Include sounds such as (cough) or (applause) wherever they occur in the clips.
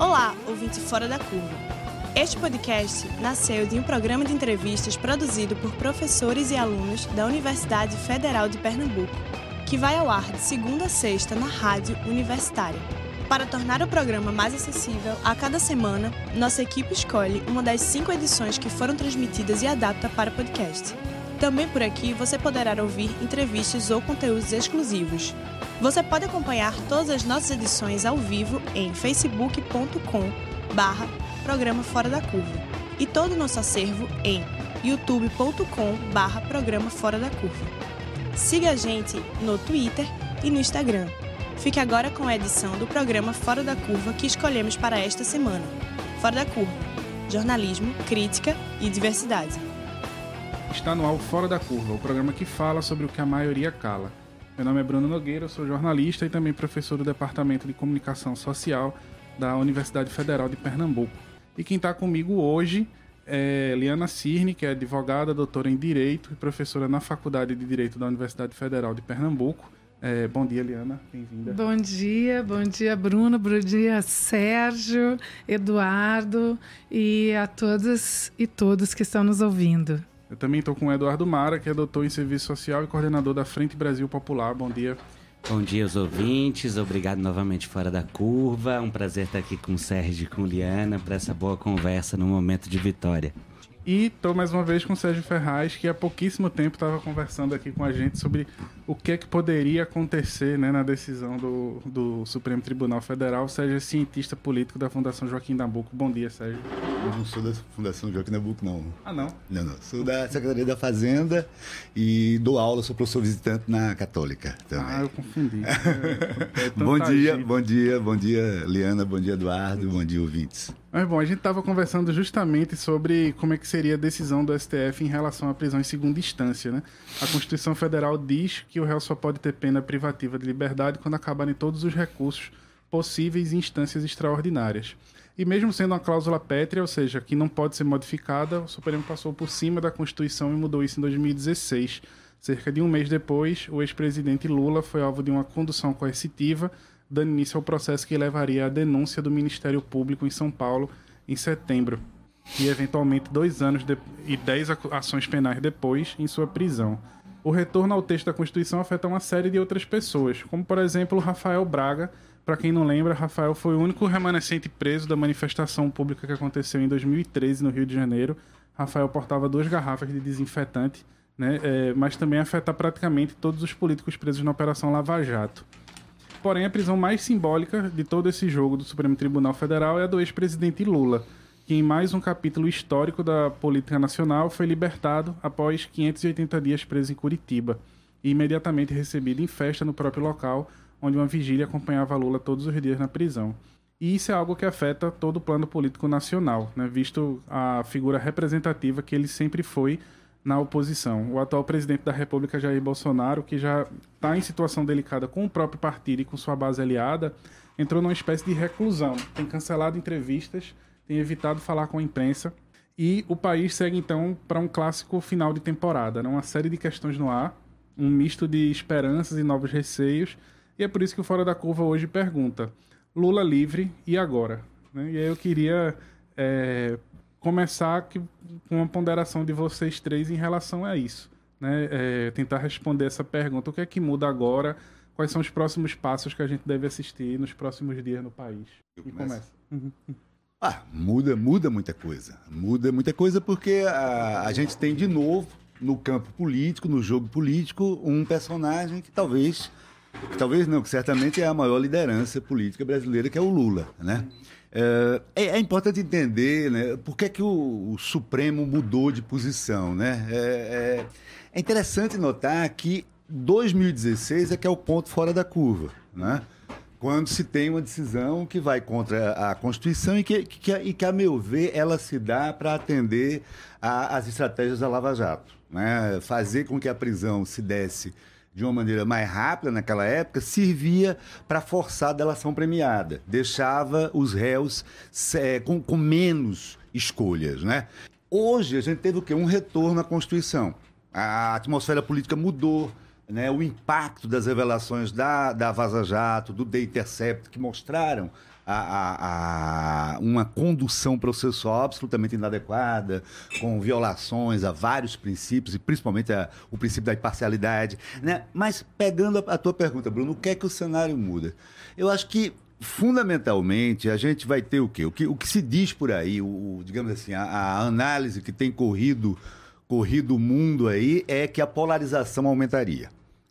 Olá, ouvinte Fora da Curva. Este podcast nasceu de um programa de entrevistas produzido por professores e alunos da Universidade Federal de Pernambuco, que vai ao ar de segunda a sexta na rádio universitária. Para tornar o programa mais acessível, a cada semana, nossa equipe escolhe uma das cinco edições que foram transmitidas e adapta para podcast. Também por aqui você poderá ouvir entrevistas ou conteúdos exclusivos. Você pode acompanhar todas as nossas edições ao vivo em facebook.com barra Programa Fora da Curva e todo o nosso acervo em youtube.com barra Programa Fora da Curva. Siga a gente no Twitter e no Instagram. Fique agora com a edição do programa Fora da Curva que escolhemos para esta semana. Fora da Curva. Jornalismo, crítica e diversidade. Está no ar Fora da Curva, o programa que fala sobre o que a maioria cala. Meu nome é Bruno Nogueira, sou jornalista e também professor do Departamento de Comunicação Social da Universidade Federal de Pernambuco. E quem está comigo hoje é Liana Cirne, que é advogada, doutora em Direito e professora na Faculdade de Direito da Universidade Federal de Pernambuco. É, bom dia, Liana. Bem-vinda. Bom dia, bom dia, Bruno. Bom dia, Sérgio, Eduardo e a todas e todos que estão nos ouvindo. Eu também estou com o Eduardo Mara, que é doutor em Serviço Social e coordenador da Frente Brasil Popular. Bom dia. Bom dia aos ouvintes, obrigado novamente Fora da Curva. Um prazer estar aqui com o Sérgio e com Liana para essa boa conversa no momento de vitória. E estou mais uma vez com o Sérgio Ferraz, que há pouquíssimo tempo estava conversando aqui com a gente sobre o que é que poderia acontecer né, na decisão do, do Supremo Tribunal Federal. O Sérgio é cientista político da Fundação Joaquim Nabuco. Bom dia, Sérgio. Eu não sou da Fundação Joaquim Nabuco, não. Ah, não? Não, não. Sou da Secretaria da Fazenda e dou aula, sou professor visitante na Católica também. Ah, eu confundi. (laughs) É, é bom dia, gente. bom dia, bom dia, Liana, bom dia, Eduardo, bom dia, ouvintes. Mas bom, a gente estava conversando justamente sobre como é que seria a decisão do STF em relação à prisão em segunda instância, né? A Constituição Federal diz que o réu só pode ter pena privativa de liberdade quando acabarem todos os recursos possíveis em instâncias extraordinárias. E mesmo sendo uma cláusula pétrea, ou seja, que não pode ser modificada, o Supremo passou por cima da Constituição e mudou isso em 2016. Cerca de um mês depois, o ex-presidente Lula foi alvo de uma condução coercitiva dando início ao processo que levaria à denúncia do Ministério Público em São Paulo em setembro, e eventualmente dois anos de... e dez ações penais depois em sua prisão. O retorno ao texto da Constituição afeta uma série de outras pessoas, como por exemplo Rafael Braga. Para quem não lembra, Rafael foi o único remanescente preso da manifestação pública que aconteceu em 2013 no Rio de Janeiro. Rafael portava duas garrafas de desinfetante, né? É, mas também afeta praticamente todos os políticos presos na Operação Lava Jato. Porém, a prisão mais simbólica de todo esse jogo do Supremo Tribunal Federal é a do ex-presidente Lula, que em mais um capítulo histórico da política nacional foi libertado após 580 dias preso em Curitiba e imediatamente recebido em festa no próprio local, onde uma vigília acompanhava Lula todos os dias na prisão. E isso é algo que afeta todo o plano político nacional, né? visto a figura representativa que ele sempre foi na oposição. O atual presidente da República, Jair Bolsonaro, que já está em situação delicada com o próprio partido e com sua base aliada, entrou numa espécie de reclusão. Tem cancelado entrevistas, tem evitado falar com a imprensa. E o país segue então para um clássico final de temporada, né? uma série de questões no ar, um misto de esperanças e novos receios. E é por isso que o Fora da Curva hoje pergunta: Lula livre e agora? Né? E aí eu queria é, começar que, com uma ponderação de vocês três em relação a isso. Né? É, tentar responder essa pergunta: o que é que muda agora? Quais são os próximos passos que a gente deve assistir nos próximos dias no país? E começa. Ah, muda, muda muita coisa. Muda muita coisa porque a, a gente tem de novo no campo político, no jogo político, um personagem que talvez, que talvez não, que certamente é a maior liderança política brasileira, que é o Lula, né? É, é, é, importante entender né, por que, é que o, o Supremo mudou de posição. Né? É, é, é, interessante notar que 2016 é que é o ponto fora da curva. Né? Quando se tem uma decisão que vai contra a Constituição e que, que, e que a meu ver, ela se dá para atender às estratégias da Lava Jato. Né? Fazer com que a prisão se desse de uma maneira mais rápida naquela época, servia para forçar a delação premiada, deixava os réus é, com, com, menos escolhas. Né? Hoje a gente teve o quê? Um retorno à Constituição. A atmosfera política mudou. né, o impacto das revelações da, da Vaza Jato, do The Intercept, que mostraram a, a, a, uma condução processual absolutamente inadequada, com violações a vários princípios, e principalmente a, o princípio da imparcialidade. Né? Mas pegando a, a tua pergunta, Bruno, o que é que o cenário muda? Eu acho que fundamentalmente, a gente vai ter o quê? O que, o que se diz por aí, o, digamos assim, a, a, análise que tem corrido, corrido o mundo aí é que a polarização aumentaria.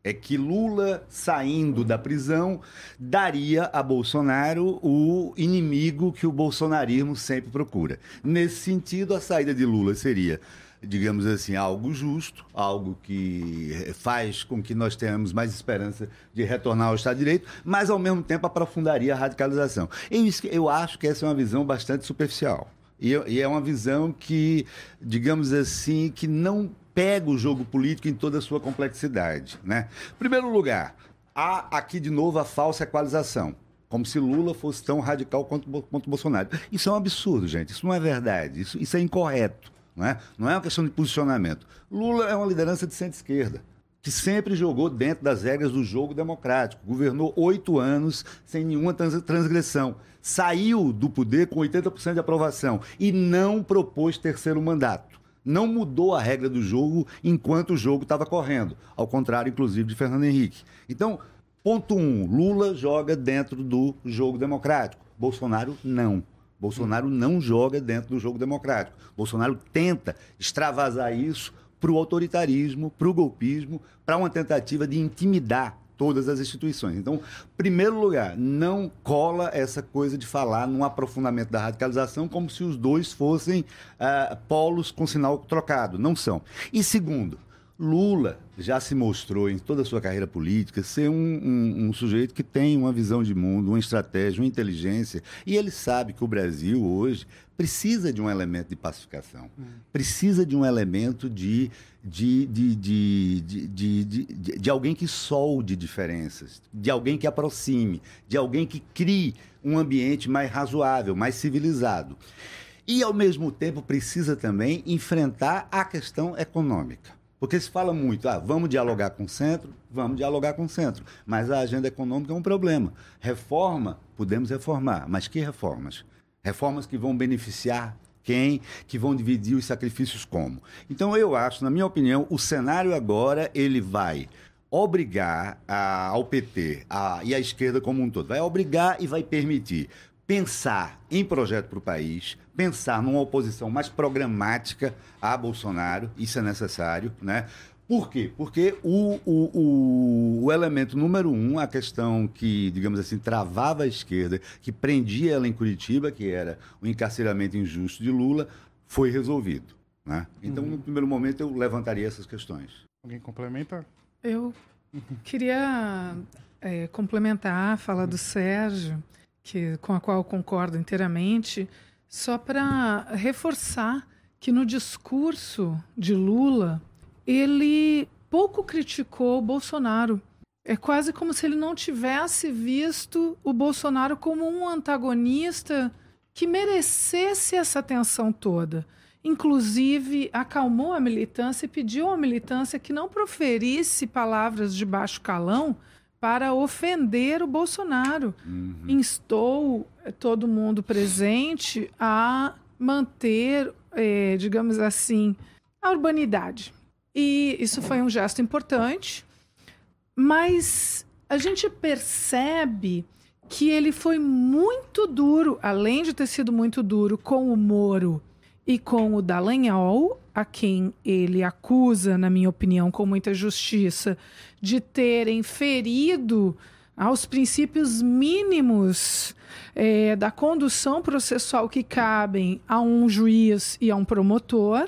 É que Lula saindo da prisão daria a Bolsonaro o inimigo que o bolsonarismo sempre procura. Nesse sentido, a saída de Lula seria digamos assim, algo justo, algo que faz com que nós tenhamos mais esperança de retornar ao Estado de Direito, mas ao mesmo tempo aprofundaria a radicalização. Eu, acho que essa é uma visão bastante superficial. E é uma visão que, digamos assim, que não pega o jogo político em toda a sua complexidade. Né? Primeiro lugar, há aqui de novo a falsa equalização como se Lula fosse tão radical quanto, quanto Bolsonaro. Isso é um absurdo, gente. Isso não é verdade. Isso, isso é incorreto. Não é? não é uma questão de posicionamento. Lula é uma liderança de centro-esquerda, que sempre jogou dentro das regras do jogo democrático. Governou oito anos sem nenhuma transgressão. Saiu do poder com 80% de aprovação e não propôs terceiro mandato. Não mudou a regra do jogo enquanto o jogo estava correndo. Ao contrário, inclusive, de Fernando Henrique. Então, ponto um: Lula joga dentro do jogo democrático. Bolsonaro não. Bolsonaro não joga dentro do jogo democrático. Bolsonaro tenta extravasar isso para o autoritarismo, para o golpismo, para uma tentativa de intimidar todas as instituições. Então, primeiro lugar, não cola essa coisa de falar num aprofundamento da radicalização como se os dois fossem uh, polos com sinal trocado. Não são. E segundo, Lula já se mostrou em toda a sua carreira política ser um, um, um, sujeito que tem uma visão de mundo, uma estratégia, uma inteligência. E ele sabe que o Brasil hoje precisa de um elemento de pacificação, hum. precisa de um elemento de, de, de, de, de, de, de alguém que solde diferenças, de alguém que aproxime, de alguém que crie um ambiente mais razoável, mais civilizado. E, ao mesmo tempo, precisa também enfrentar a questão econômica. Porque se fala muito, ah, vamos dialogar com o centro, vamos dialogar com o centro. Mas a agenda econômica é um problema. Reforma, podemos reformar, mas que reformas? Reformas que vão beneficiar quem, que vão dividir os sacrifícios como. Então eu acho, na minha opinião, o cenário agora ele vai obrigar a, ao PT a, e à esquerda como um todo, vai obrigar e vai permitir pensar em projeto para o país, pensar numa oposição mais programática a Bolsonaro, isso é necessário, né? Por quê? Porque o, o, o, o, elemento número um, a questão que, digamos assim, travava a esquerda, que prendia ela em Curitiba, que era o encarceramento injusto de Lula, foi resolvido. Né? Então, uhum. no primeiro momento, eu levantaria essas questões. Alguém complementa? Eu queria é, complementar a fala do Sérgio que, com a qual eu concordo inteiramente, só para reforçar que no discurso de Lula ele pouco criticou o Bolsonaro. É quase como se ele não tivesse visto o Bolsonaro como um antagonista que merecesse essa atenção toda. Inclusive, acalmou a militância e pediu à militância que não proferisse palavras de baixo calão para ofender o Bolsonaro. Uhum. Instou eh, todo mundo presente a manter, é, digamos assim, a urbanidade. E isso foi um gesto importante, mas a gente percebe que ele foi muito duro, além de ter sido muito duro com o Moro e com o Dallagnol, a quem ele acusa, na minha opinião, com muita justiça, de terem ferido aos princípios mínimos é, da condução processual que cabem a um juiz e a um promotor,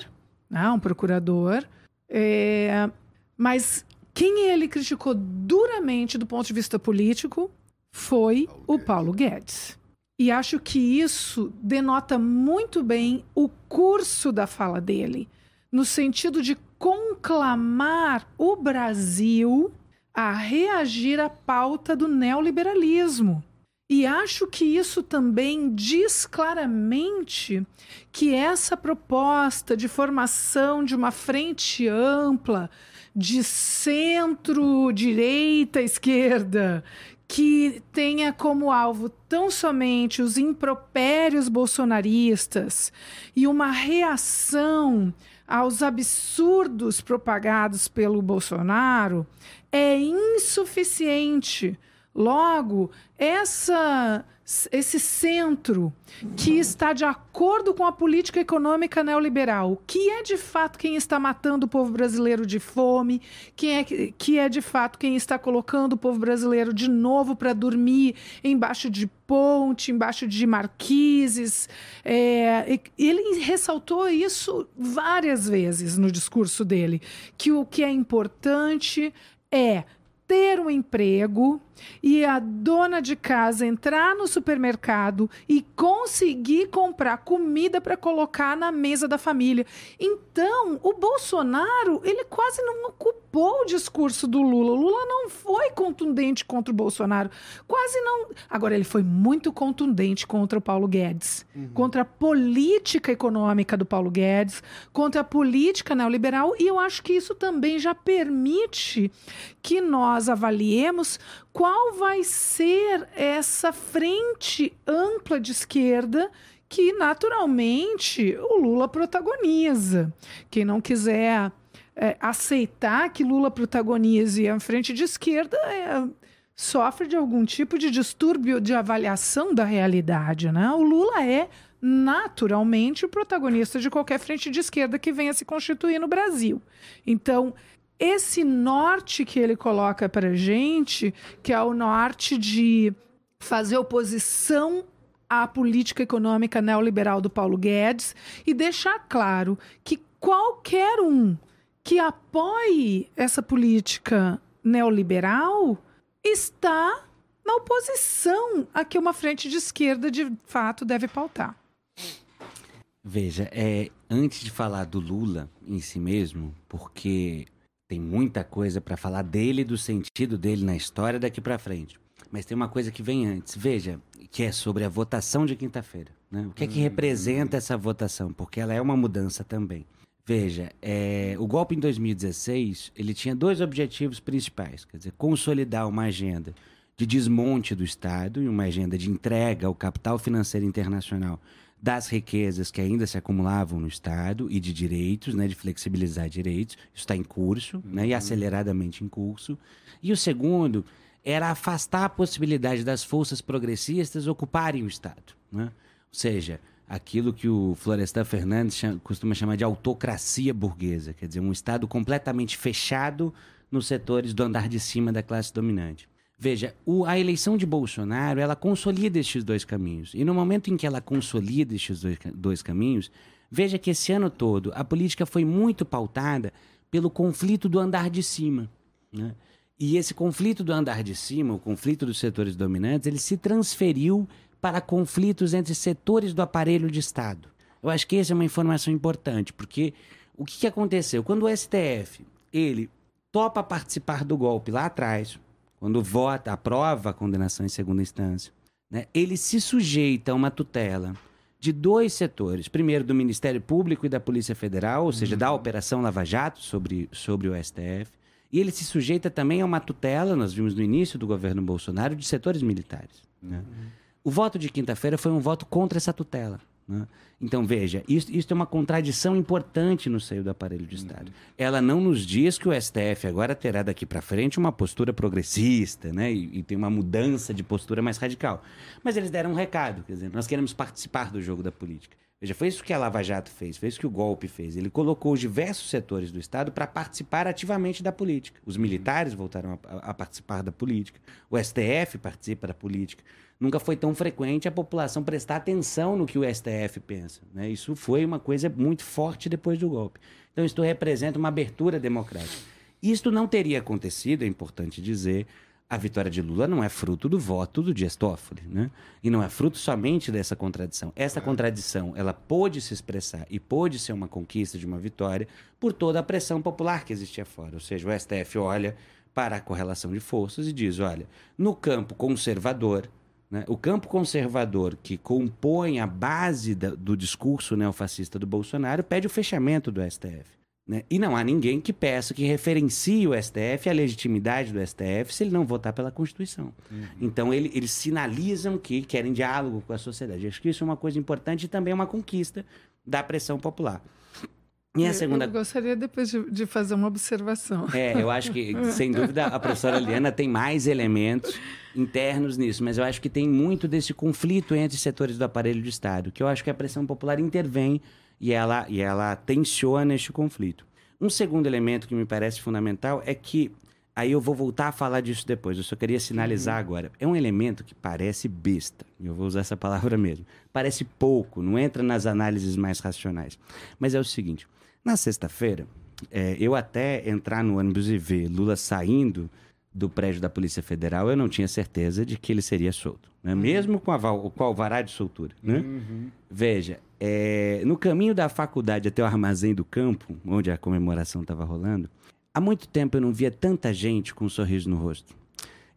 né, um procurador. É, mas quem ele criticou duramente do ponto de vista político foi o Paulo Guedes. E acho que isso denota muito bem o curso da fala dele, no sentido de conclamar o Brasil a reagir à pauta do neoliberalismo. E acho que isso também diz claramente que essa proposta de formação de uma frente ampla de centro-direita, esquerda, que tenha como alvo tão somente os impropérios bolsonaristas e uma reação aos absurdos propagados pelo Bolsonaro é insuficiente. Logo, essa esse centro que está de acordo com a política econômica neoliberal, que é de fato quem está matando o povo brasileiro de fome, quem é, que é de fato quem está colocando o povo brasileiro de novo para dormir embaixo de ponte, embaixo de marquises. É, ele ressaltou isso várias vezes no discurso dele, que o que é importante é ter um emprego e a dona de casa entrar no supermercado e conseguir comprar comida para colocar na mesa da família. Então, o Bolsonaro, ele quase não ocupou o discurso do Lula. O Lula não foi contundente contra o Bolsonaro. Quase não. Agora, ele foi muito contundente contra o Paulo Guedes, uhum. contra a política econômica do Paulo Guedes, contra a política neoliberal. E eu acho que isso também já permite que nós avaliemos qual vai ser essa frente ampla de esquerda que naturalmente o Lula protagoniza. Quem não quiser é, aceitar que Lula protagonize a frente de esquerda é, sofre de algum tipo de distúrbio de avaliação da realidade. Né? O Lula é naturalmente o protagonista de qualquer frente de esquerda que venha se constituir no Brasil. Então, esse norte que ele coloca para gente, que é o norte de fazer oposição à política econômica neoliberal do Paulo Guedes e deixar claro que qualquer um que apoie essa política neoliberal está na oposição a que uma frente de esquerda de fato deve pautar. Veja, é, antes de falar do Lula em si mesmo, porque tem muita coisa para falar dele, do sentido dele na história daqui para frente. Mas tem uma coisa que vem antes. Veja, que é sobre a votação de quinta-feira. Né? O que é que hum. representa essa votação? Porque ela é uma mudança também. Veja, é, o golpe em 2016 ele tinha dois objetivos principais, quer dizer, consolidar uma agenda de desmonte do Estado e uma agenda de entrega ao capital financeiro internacional das riquezas que ainda se acumulavam no Estado e de direitos, né, de flexibilizar direitos. Isso está em curso, uhum. né, e uhum. aceleradamente em curso. E o segundo era afastar a possibilidade das forças progressistas ocuparem o Estado. Né? Ou seja, aquilo que o Florestan Fernandes costuma chamar de autocracia burguesa, quer dizer, um Estado completamente fechado nos setores do andar de cima da classe dominante. Veja, o, a eleição de Bolsonaro, ela consolida estes dois caminhos. E no momento em que ela consolida estes dois, dois caminhos, veja que esse ano todo a política foi muito pautada pelo conflito do andar de cima. Né? E esse conflito do andar de cima, o conflito dos setores dominantes, ele se transferiu para conflitos entre setores do aparelho de Estado. Eu acho que essa é uma informação importante, porque o que, que aconteceu? Quando o STF ele topa participar do golpe lá atrás, quando vota, aprova a condenação em segunda instância, né, ele se sujeita a uma tutela de dois setores. Primeiro, do Ministério Público e da Polícia Federal, ou seja, uhum. da Operação Lava Jato sobre, sobre o STF. E ele se sujeita também a uma tutela, nós vimos no início do governo Bolsonaro, de setores militares. Né? Uhum. O voto de quinta-feira foi um voto contra essa tutela. Né? Então, veja, isso, isso é uma contradição importante no seio do aparelho de Estado. Uhum. Ela não nos diz que o STF agora terá daqui para frente uma postura progressista, né? E, e, tem uma mudança de postura mais radical. Mas eles deram um recado, quer dizer, nós queremos participar do jogo da política. Veja, foi isso que a Lava Jato fez, foi isso que o golpe fez. Ele colocou os diversos setores do Estado para participar ativamente da política. Os militares voltaram a, a participar da política, o STF participa da política nunca foi tão frequente a população prestar atenção no que o STF pensa. Né? Isso foi uma coisa muito forte depois do golpe. Então, isso representa uma abertura democrática. Isto não teria acontecido, é importante dizer. A vitória de Lula não é fruto do voto do Dias Toffoli, né? E não é fruto somente dessa contradição. Essa contradição, ela pôde se expressar e pôde ser uma conquista de uma vitória por toda a pressão popular que existia fora. Ou seja, o STF olha para a correlação de forças e diz, olha, no campo conservador, né? O campo conservador que compõe a base da, do discurso neofascista do Bolsonaro pede o fechamento do STF. Né? E não há ninguém que peça, que referencie o STF, a legitimidade do STF, se ele não votar pela Constituição. Uhum. Então, ele, eles sinalizam que querem diálogo com a sociedade. Acho que isso é uma coisa importante e também é uma conquista da pressão popular. E a segunda... Eu gostaria depois de, de, fazer uma observação. É, eu acho que, sem (laughs) dúvida, a professora Liana tem mais elementos internos nisso, mas eu acho que tem muito desse conflito entre setores do aparelho de Estado, que eu acho que a pressão popular intervém e ela, e ela tensiona este conflito. Um segundo elemento que me parece fundamental é que, aí eu vou voltar a falar disso depois, eu só queria sinalizar uhum. agora. É um elemento que parece besta, eu vou usar essa palavra mesmo. Parece pouco, não entra nas análises mais racionais. Mas é o seguinte: na sexta-feira, é, eu até entrar no ônibus e ver Lula saindo do prédio da Polícia Federal, eu não tinha certeza de que ele seria solto. Né? Uhum. Mesmo com, a, com o alvará de soltura. Né? Uhum. Veja, é, no caminho da faculdade até o armazém do campo, onde a comemoração estava rolando, há muito tempo eu não via tanta gente com um sorriso no rosto.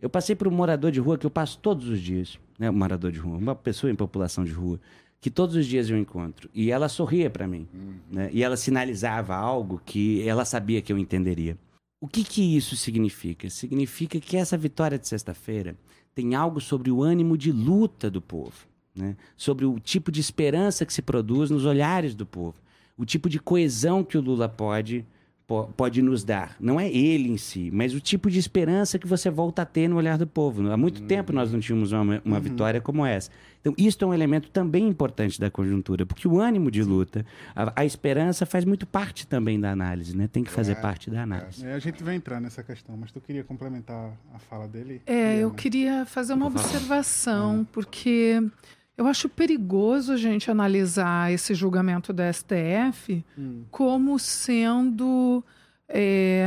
Eu passei por um morador de rua que eu passo todos os dias, né? Um morador de rua, uma pessoa em população de rua, que todos os dias eu encontro. E ela sorria para mim, uhum. né? E ela sinalizava algo que ela sabia que eu entenderia. O que, que isso significa? Significa que essa vitória de sexta-feira tem algo sobre o ânimo de luta do povo, né? sobre o tipo de esperança que se produz nos olhares do povo, o tipo de coesão que o Lula pode pode nos dar. Não é ele em si, mas o tipo de esperança que você volta a ter no olhar do povo. Há muito uhum. tempo nós não tínhamos uma, uma uhum. vitória como essa. Então, isso é um elemento também importante da conjuntura, porque o ânimo de luta, a, a esperança faz muito parte também da análise, né? Tem que fazer é, parte da análise. É. A gente vai entrar nessa questão, mas tu queria complementar a fala dele? É, eu queria fazer uma observação, porque eu acho perigoso a gente analisar esse julgamento da STF hum. como sendo é,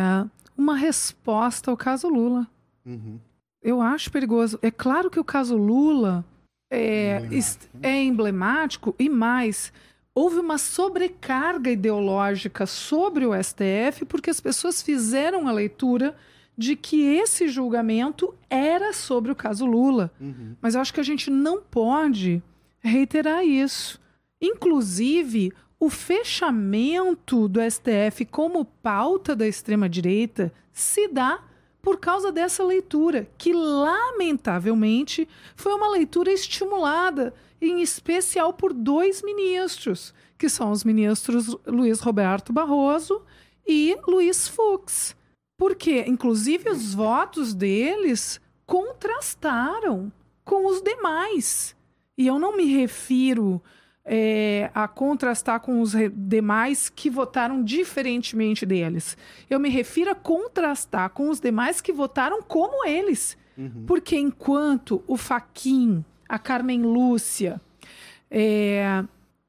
uma resposta ao caso Lula. Uhum. Eu acho perigoso. É claro que o caso Lula é, emblemático. é emblemático e mais. Houve uma sobrecarga ideológica sobre o STF porque as pessoas fizeram a leitura de que esse julgamento era sobre o caso Lula. Uhum. Mas eu acho que a gente não pode reiterar isso. Inclusive, o fechamento do STF como pauta da extrema-direita se dá por causa dessa leitura, que lamentavelmente foi uma leitura estimulada, em especial por dois ministros, que são os ministros Luiz Roberto Barroso e Luiz Fux porque, inclusive, os votos deles contrastaram com os demais. E eu não me refiro é, a contrastar com os demais que votaram diferentemente deles. Eu me refiro a contrastar com os demais que votaram como eles. Uhum. Porque enquanto o Faquin, a Carmen Lúcia, é,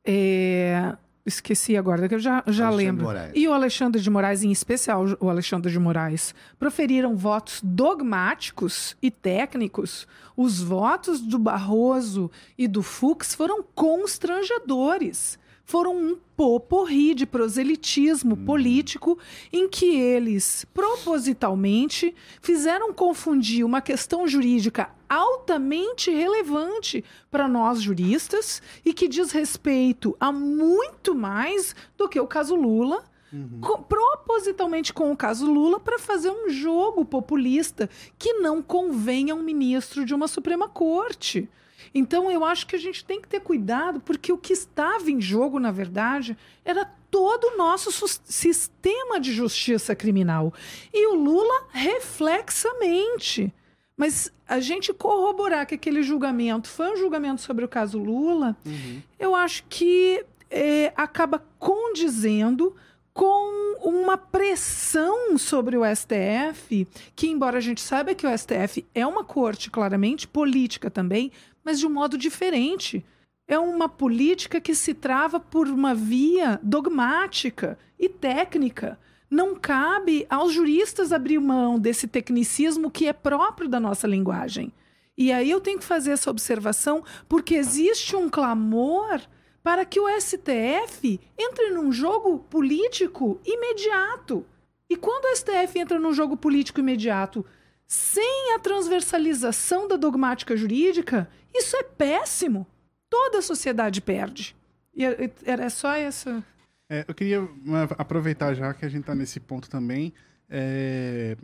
é, esqueci agora, que eu já, já lembro. Moraes. E o Alexandre de Moraes, em especial o Alexandre de Moraes, proferiram votos dogmáticos e técnicos. Os votos do Barroso e do Fux foram constrangedores foram um poporri de proselitismo hum. político em que eles propositalmente fizeram confundir uma questão jurídica altamente relevante para nós juristas e que diz respeito a muito mais do que o caso Lula. Uhum. Com, propositalmente com o caso Lula para fazer um jogo populista que não convém a um ministro de uma Suprema Corte. Então eu acho que a gente tem que ter cuidado, porque o que estava em jogo, na verdade, era todo o nosso sistema de justiça criminal. E o Lula, reflexamente. Mas a gente corroborar que aquele julgamento foi um julgamento sobre o caso Lula, uhum. eu acho que é, acaba condizendo com uma pressão sobre o STF, que, embora a gente saiba que o STF é uma corte claramente política também, mas de um modo diferente. É uma política que se trava por uma via dogmática e técnica. Não cabe aos juristas abrir mão desse tecnicismo que é próprio da nossa linguagem. E aí eu tenho que fazer essa observação porque existe um clamor para que o STF entre num jogo político imediato. E quando o STF entra num jogo político imediato sem a transversalização da dogmática jurídica, isso é péssimo. Toda a sociedade perde. E é, é, era só essa. É, eu queria aproveitar já que a gente está nesse ponto também é,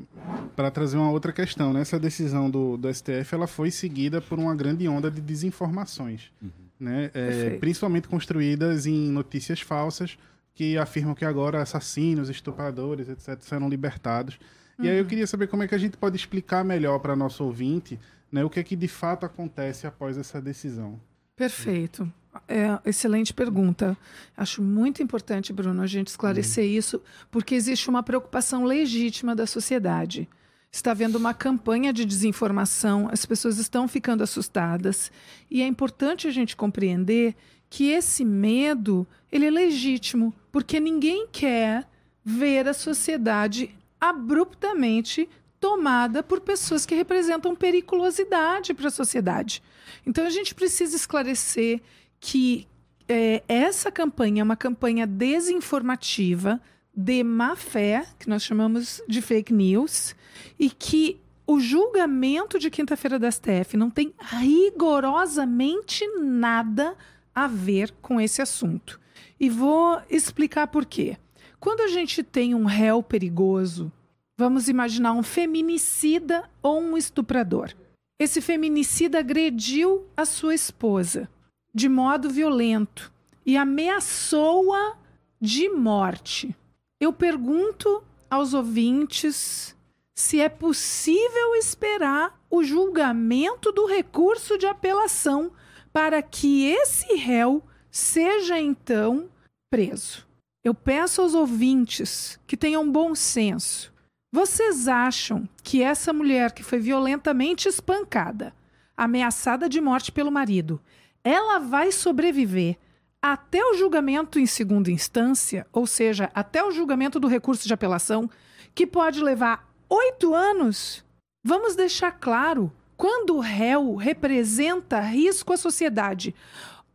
para trazer uma outra questão. Né? Essa decisão do, do STF ela foi seguida por uma grande onda de desinformações, uhum. né? É, principalmente construídas em notícias falsas que afirmam que agora assassinos, estupradores, etc., serão libertados. Uhum. E aí eu uhum. queria saber como é que a gente pode explicar melhor para nosso ouvinte né, o que é que de fato acontece após essa decisão. Perfeito. É, excelente pergunta. Acho muito importante, Bruno, a gente esclarecer uhum. isso, porque existe uma preocupação legítima da sociedade. Está havendo uma campanha de desinformação, as pessoas estão ficando assustadas, e é importante a gente compreender que esse medo ele é legítimo, porque ninguém quer ver a sociedade abruptamente tomada por pessoas que representam periculosidade para a sociedade. Então a gente precisa esclarecer que é, essa campanha é uma campanha desinformativa de má fé, que nós chamamos de fake news, e que o julgamento de quinta-feira da STF não tem rigorosamente nada a ver com esse assunto. E vou explicar por quê. Quando a gente tem um réu perigoso, vamos imaginar um feminicida ou um estuprador. Esse feminicida agrediu a sua esposa de modo violento e ameaçou-a de morte. Eu pergunto aos ouvintes se é possível esperar o julgamento do recurso de apelação para que esse réu seja então preso. Eu peço aos ouvintes que tenham bom senso. Vocês acham que essa mulher que foi violentamente espancada, ameaçada de morte pelo marido, ela vai sobreviver até o julgamento em segunda instância, ou seja, até o julgamento do recurso de apelação, que pode levar oito anos. Vamos deixar claro: quando o réu representa risco à sociedade,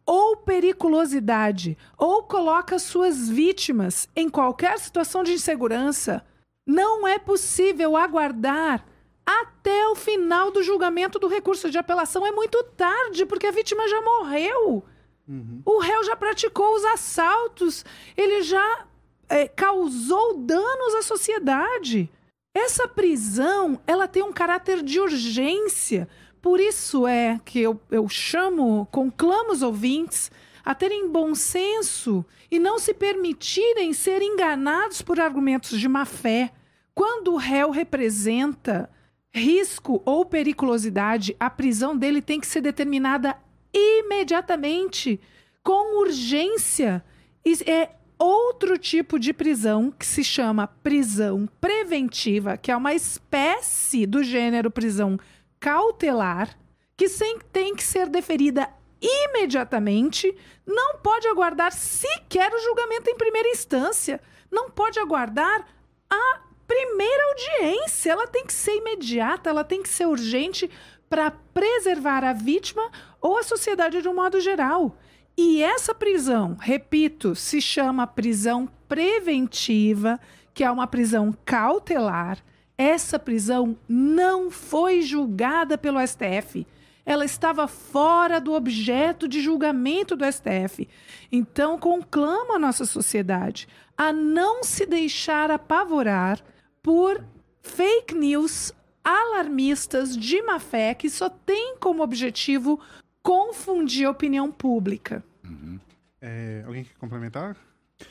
ou periculosidade, ou coloca suas vítimas em qualquer situação de insegurança, não é possível aguardar até o final do julgamento do recurso de apelação. É muito tarde, porque a vítima já morreu. Uhum. O réu já praticou os assaltos, ele já é, causou danos à sociedade. Essa prisão, ela tem um caráter de urgência. Por isso é que eu, eu chamo, conclamo os ouvintes a terem bom senso e não se permitirem ser enganados por argumentos de má fé. Quando o réu representa risco ou periculosidade, a prisão dele tem que ser determinada imediatamente, com urgência. É outro tipo de prisão que se chama prisão preventiva, que é uma espécie do gênero prisão cautelar, que tem que ser deferida imediatamente, não pode aguardar sequer o julgamento em primeira instância, não pode aguardar a primeira audiência. Ela tem que ser imediata, ela tem que ser urgente para preservar a vítima ou a sociedade de um modo geral. E essa prisão, repito, se chama prisão preventiva, que é uma prisão cautelar. Essa prisão não foi julgada pelo STF. Ela estava fora do objeto de julgamento do STF. Então, conclama a nossa sociedade a não se deixar apavorar por fake news alarmistas de má fé que só tem como objetivo confundir a opinião pública. Uhum. É, alguém quer complementar?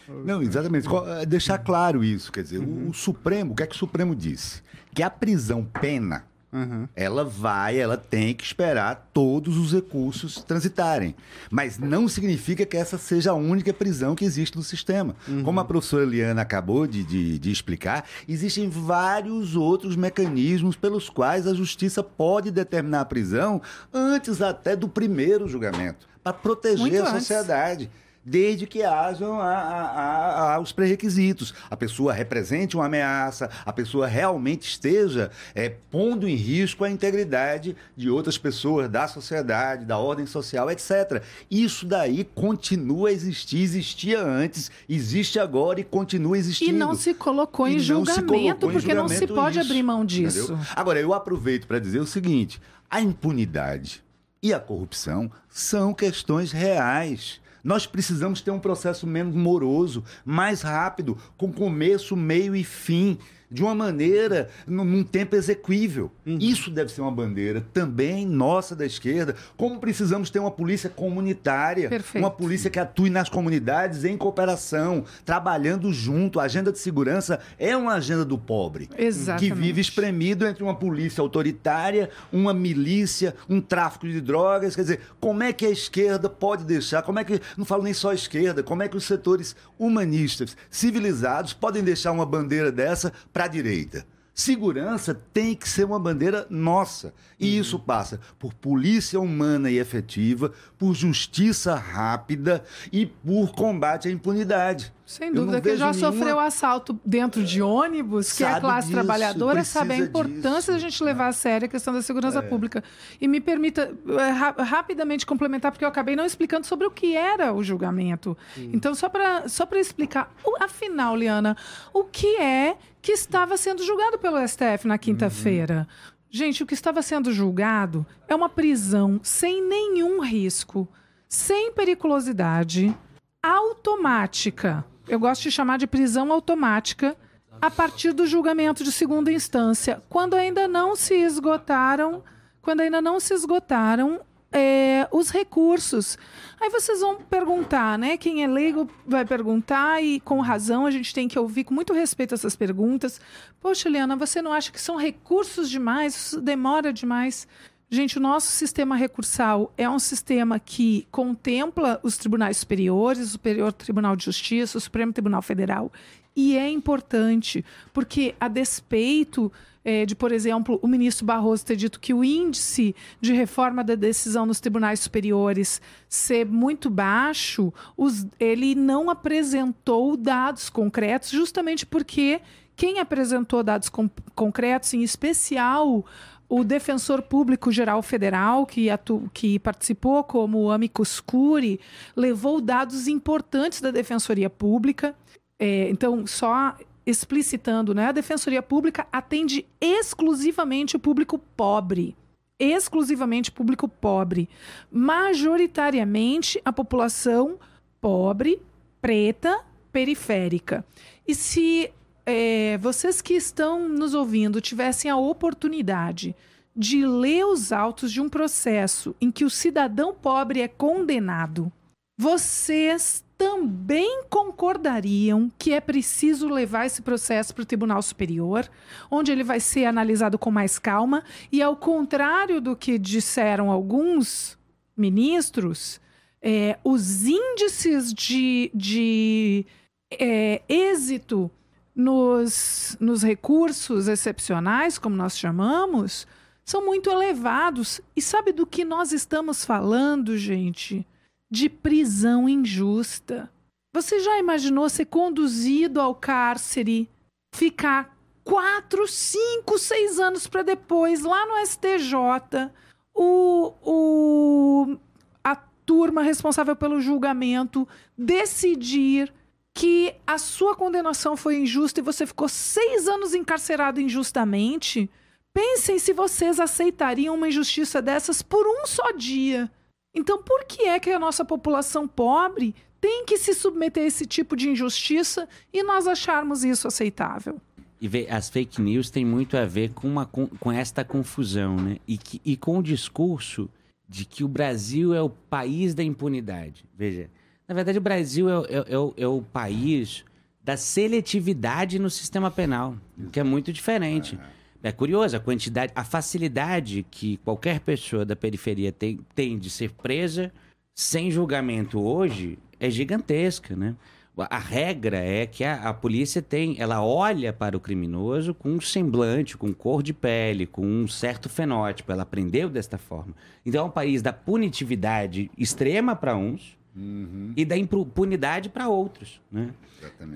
Não, exatamente. É, deixar claro isso. Quer dizer, uhum. o Supremo, o que é que o Supremo disse? Que a prisão pena Uhum. Ela vai, ela tem que esperar todos os recursos transitarem. Mas não significa que essa seja a única prisão que existe no sistema. Uhum. Como a professora Eliana acabou de, de, de, explicar, existem vários outros mecanismos pelos quais a justiça pode determinar a prisão antes até do primeiro julgamento para proteger Muito a sociedade. Desde que hajam a, a, a, os pré-requisitos. A pessoa represente uma ameaça, a pessoa realmente esteja é, pondo em risco a integridade de outras pessoas, da sociedade, da ordem social, etc. Isso daí continua a existir, existia antes, existe agora e continua existindo. E não se colocou em julgamento, colocou em porque julgamento não se pode isso, abrir mão disso. Entendeu? Agora, eu aproveito para dizer o seguinte: a impunidade e a corrupção são questões reais Nós precisamos ter um processo menos moroso, mais rápido, com começo, meio e fim de uma maneira, num, tempo exequível. Uhum. Isso deve ser uma bandeira também nossa da esquerda, como precisamos ter uma polícia comunitária, Perfeito. uma polícia que atue nas comunidades em cooperação, trabalhando junto. A agenda de segurança é uma agenda do pobre, Exatamente. que vive espremido entre uma polícia autoritária, uma milícia, um tráfico de drogas. Quer dizer, como é que a esquerda pode deixar, como é que, não falo nem só a esquerda, como é que os setores humanistas, civilizados, podem deixar uma bandeira dessa para a direita. Segurança tem que ser uma bandeira nossa. E uhum. isso passa por polícia humana e efetiva, por justiça rápida e por combate à impunidade. Sem dúvida, que já nenhuma... sofreu assalto dentro de ônibus, que é a classe disso, trabalhadora sabe a importância da gente levar a sério a questão da segurança é. pública. E me permita é, ra rapidamente complementar, porque eu acabei não explicando sobre o que era o julgamento. Hum. Então, só para só explicar, afinal, Liana, o que é que estava sendo julgado pelo STF na quinta-feira? Uhum. Gente, o que estava sendo julgado é uma prisão sem nenhum risco, sem periculosidade, automática eu gosto de chamar de prisão automática a partir do julgamento de segunda instância, quando ainda não se esgotaram, quando ainda não se esgotaram é, os recursos. Aí vocês vão perguntar, né? Quem é leigo vai perguntar e com razão a gente tem que ouvir com muito respeito essas perguntas. Poxa, Eliana, você não acha que são recursos demais? Isso demora demais? Gente, o nosso sistema recursal é um sistema que contempla os tribunais superiores, o Superior Tribunal de Justiça, o Supremo Tribunal Federal, e é importante, porque a despeito é, de, por exemplo, o ministro Barroso ter dito que o índice de reforma da decisão nos tribunais superiores ser muito baixo, os, ele não apresentou dados concretos, justamente porque quem apresentou dados com, concretos, em especial o defensor público geral federal, que, atu, que participou como amicus curi, levou dados importantes da defensoria pública. É, então, só explicitando, né, a defensoria pública atende exclusivamente o público pobre. Exclusivamente público pobre. Majoritariamente a população pobre, preta, periférica. E se é, vocês que estão nos ouvindo tivessem a oportunidade de ler os autos de um processo em que o cidadão pobre é condenado, vocês também concordariam que é preciso levar esse processo para o Tribunal Superior, onde ele vai ser analisado com mais calma, e ao contrário do que disseram alguns ministros, é, os índices de, de é, êxito nos, nos recursos excepcionais, como nós chamamos, são muito elevados. E sabe do que nós estamos falando, gente? De prisão injusta. Você já imaginou ser conduzido ao cárcere, ficar quatro, cinco, seis anos para depois, lá no STJ, o, o, a turma responsável pelo julgamento decidir que a sua condenação foi injusta e você ficou seis anos encarcerado injustamente, pensem se vocês aceitariam uma injustiça dessas por um só dia. Então, por que é que a nossa população pobre tem que se submeter a esse tipo de injustiça e nós acharmos isso aceitável? E as fake news têm muito a ver com, uma, com, com esta confusão, né? E, que, e com o discurso de que o Brasil é o país da impunidade. Veja, na verdade, o Brasil é, é, é, é o país da seletividade no sistema penal, que é muito diferente. É curioso a quantidade, a facilidade que qualquer pessoa da periferia tem, tem de ser presa sem julgamento hoje é gigantesca, né? A regra é que a, a, polícia tem, ela olha para o criminoso com um semblante, com cor de pele, com um certo fenótipo. Ela aprendeu desta forma. Então é um país da punitividade extrema para uns Uhum. e da impunidade para outros. Né?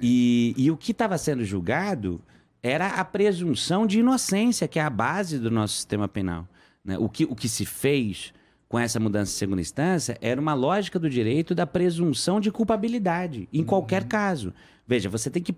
E, e o que estava sendo julgado era a presunção de inocência, que é a base do nosso sistema penal. Né? O, que, o que se fez com essa mudança de segunda instância era uma lógica do direito da presunção de culpabilidade, em qualquer uhum. caso. Veja, você tem que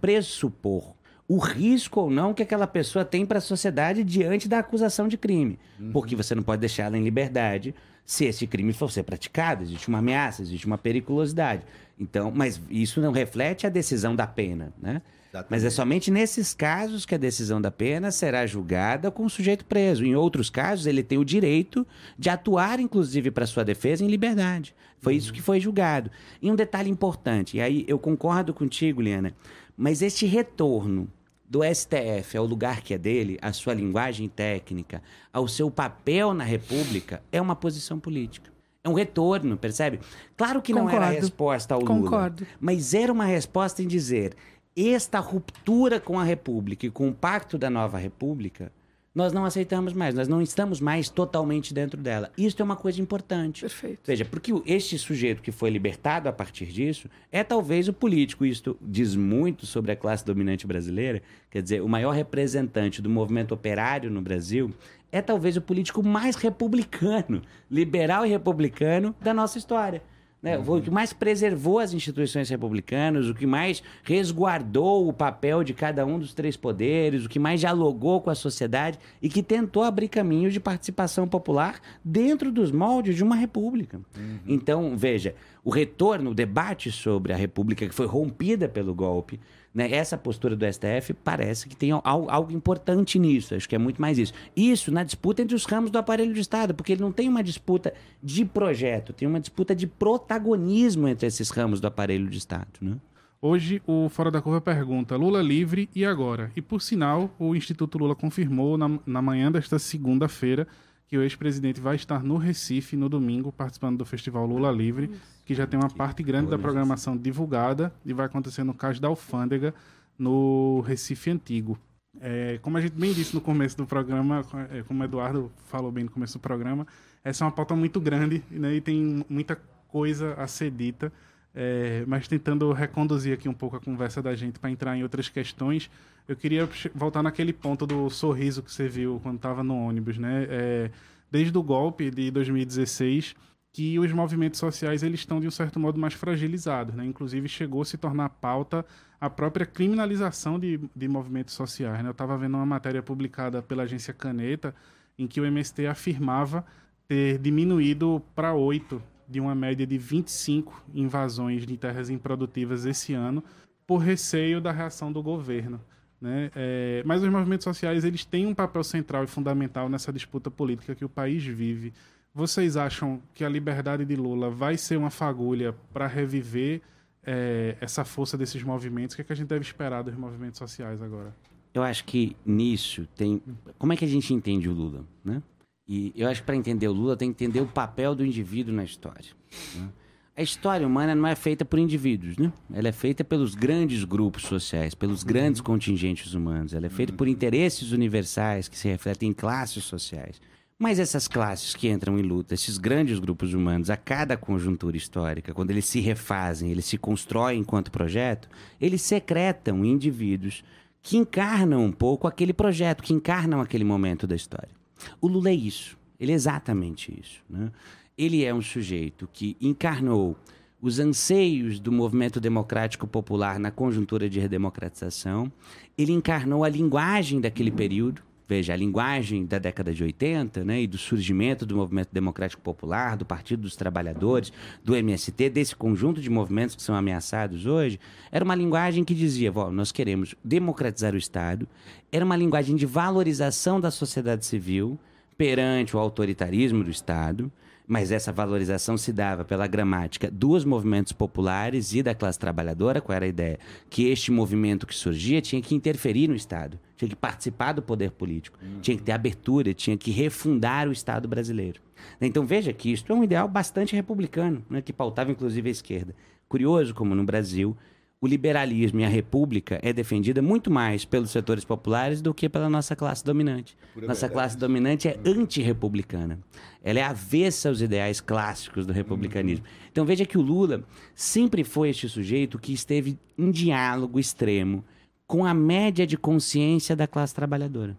pressupor o risco ou não que aquela pessoa tem para a sociedade diante da acusação de crime. Uhum. Porque você não pode deixar ela em liberdade se esse crime for ser praticado, existe uma ameaça, existe uma periculosidade. Então, mas isso não reflete a decisão da pena, né? Exatamente. Mas é somente nesses casos que a decisão da pena será julgada com o sujeito preso. Em outros casos, ele tem o direito de atuar, inclusive, para sua defesa em liberdade. Foi isso que foi julgado. E um detalhe importante, e aí eu concordo contigo, Liana, mas este retorno do STF ao lugar que é dele, à sua linguagem técnica, ao seu papel na República, é uma posição política. É um retorno, percebe? Claro que não era a Concordo. resposta ao Lula. Concordo. Mas era uma resposta em dizer: esta ruptura com a República e com o pacto da nova República, nós não aceitamos mais, nós não estamos mais totalmente dentro dela. Isso é uma coisa importante. Perfeito. Veja, porque este sujeito que foi libertado a partir disso é talvez o político. Isto diz muito sobre a classe dominante brasileira. Quer dizer, o maior representante do movimento operário no Brasil é talvez o político mais republicano, liberal e republicano da nossa história. Né? Foi O que mais preservou as instituições republicanas, o que mais resguardou o papel de cada um dos três poderes, o que mais dialogou com a sociedade e que tentou abrir caminhos de participação popular dentro dos moldes de uma república. Então, veja, o retorno, o debate sobre a república que foi rompida pelo golpe, né, essa postura do STF parece que tem al- algo importante nisso. Acho que é muito mais isso. Isso na disputa entre os ramos do aparelho de Estado, porque ele não tem uma disputa de projeto, tem uma disputa de protagonismo entre esses ramos do aparelho de Estado. Né? Hoje, o Fora da Curva pergunta: Lula livre e agora? E por sinal, o Instituto Lula confirmou na, na manhã desta segunda-feira que o ex-presidente vai estar no Recife no domingo, participando do Festival Lula Livre, que já tem uma parte grande da programação divulgada e vai acontecer no Cais da Alfândega, no Recife Antigo. É, como a gente bem disse no começo do programa, é, como o Eduardo falou bem no começo do programa, essa é uma pauta muito grande né, e tem muita coisa a ser dita. É, mas tentando reconduzir aqui um pouco a conversa da gente para entrar em outras questões, eu queria voltar naquele ponto do sorriso que você viu quando estava no ônibus, né? É, desde o golpe de 2016, que os movimentos sociais eles estão de um certo modo mais fragilizados, né? Inclusive chegou a se tornar pauta a própria criminalização de, de movimentos sociais. Né? Eu estava vendo uma matéria publicada pela agência Caneta em que o MST afirmava ter diminuído para oito de uma média de 25 invasões de terras improdutivas esse ano por receio da reação do governo. Né? É, mas os movimentos sociais eles têm um papel central e fundamental nessa disputa política que o país vive. Vocês acham que a liberdade de Lula vai ser uma fagulha para reviver é, essa força desses movimentos? O que, é que a gente deve esperar dos movimentos sociais agora? Eu acho que nisso tem. Como é que a gente entende o Lula? Né? E eu acho que para entender o Lula tem que entender o papel do indivíduo na história. né? A história humana não é feita por indivíduos, né? Ela é feita pelos grandes grupos sociais, pelos grandes contingentes humanos. Ela é feita por interesses universais que se refletem em classes sociais. Mas essas classes que entram em luta, esses grandes grupos humanos, a cada conjuntura histórica, quando eles se refazem, eles se constroem enquanto projeto, eles secretam indivíduos que encarnam um pouco aquele projeto, que encarnam aquele momento da história. O Lula é isso. Ele é exatamente isso. Né? Ele é um sujeito que encarnou os anseios do movimento democrático popular na conjuntura de redemocratização. Ele encarnou a linguagem daquele período. Veja, a linguagem da década de 80 né, e do surgimento do movimento democrático popular, do Partido dos Trabalhadores, do MST, desse conjunto de movimentos que são ameaçados hoje, era uma linguagem que dizia: "Ó, nós queremos democratizar o Estado. Era uma linguagem de valorização da sociedade civil perante o autoritarismo do Estado. Mas essa valorização se dava pela gramática dos movimentos populares e da classe trabalhadora. Qual era a ideia? Que este movimento que surgia tinha que interferir no Estado, tinha que participar do poder político, tinha que ter abertura, tinha que refundar o Estado brasileiro. Então veja que isto é um ideal bastante republicano, né, que pautava inclusive a esquerda. Curioso como no Brasil o liberalismo e a república é defendida muito mais pelos setores populares do que pela nossa classe dominante. Pura Nossa verdade. classe dominante é antirrepublicana. Ela é avessa aos ideais clássicos do republicanismo. Então veja que o Lula sempre foi este sujeito que esteve em diálogo extremo com a média de consciência da classe trabalhadora.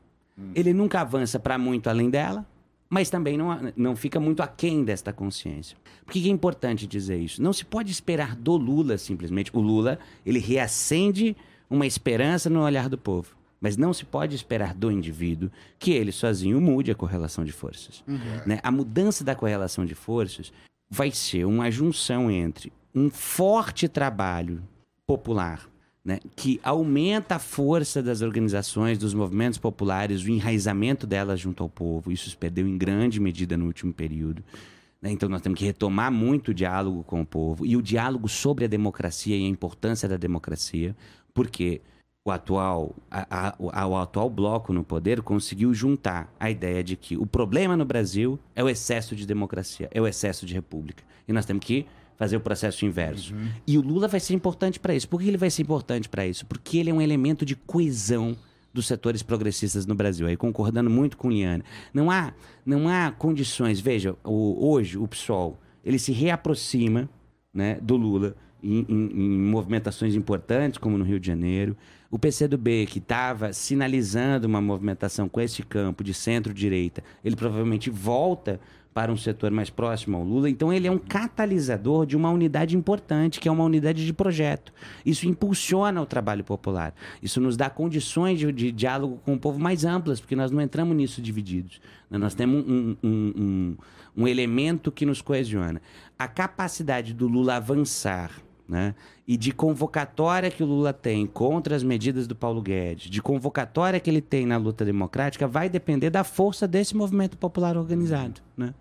Ele nunca avança para muito além dela, mas também não, não fica muito aquém desta consciência. Por que é importante dizer isso? Não se pode esperar do Lula simplesmente. O Lula, ele reacende uma esperança no olhar do povo. Mas não se pode esperar do indivíduo que ele sozinho mude a correlação de forças. Né? A mudança da correlação de forças vai ser uma junção entre um forte trabalho popular, né, que aumenta a força das organizações, dos movimentos populares, o enraizamento delas junto ao povo. Isso se perdeu em grande medida no último período. né? Então nós temos que retomar muito o diálogo com o povo e o diálogo sobre a democracia e a importância da democracia, porque o atual, a- a- o- atual bloco no poder conseguiu juntar a ideia de que o problema no Brasil é o excesso de democracia, é o excesso de república. E nós temos que fazer o processo inverso. E o Lula vai ser importante para isso. Por que ele vai ser importante para isso? Porque ele é um elemento de coesão dos setores progressistas no Brasil. Aí concordando muito com Liana. Não há, não há condições. Veja, o- hoje o PSOL ele se reaproxima né, do Lula em, em- em movimentações importantes, como no Rio de Janeiro. O PCdoB, que estava sinalizando uma movimentação com esse campo de centro-direita, ele provavelmente volta para um setor mais próximo ao Lula. Então, ele é um catalisador de uma unidade importante, que é uma unidade de projeto. Isso impulsiona o trabalho popular. Isso nos dá condições de, de diálogo com o povo mais amplas, porque nós não entramos nisso divididos. né? Nós temos um, um- um- um elemento que nos coesiona. A capacidade do Lula avançar né? E de convocatória que o Lula tem contra as medidas do Paulo Guedes, de convocatória que ele tem na luta democrática, vai depender da força desse movimento popular organizado, né?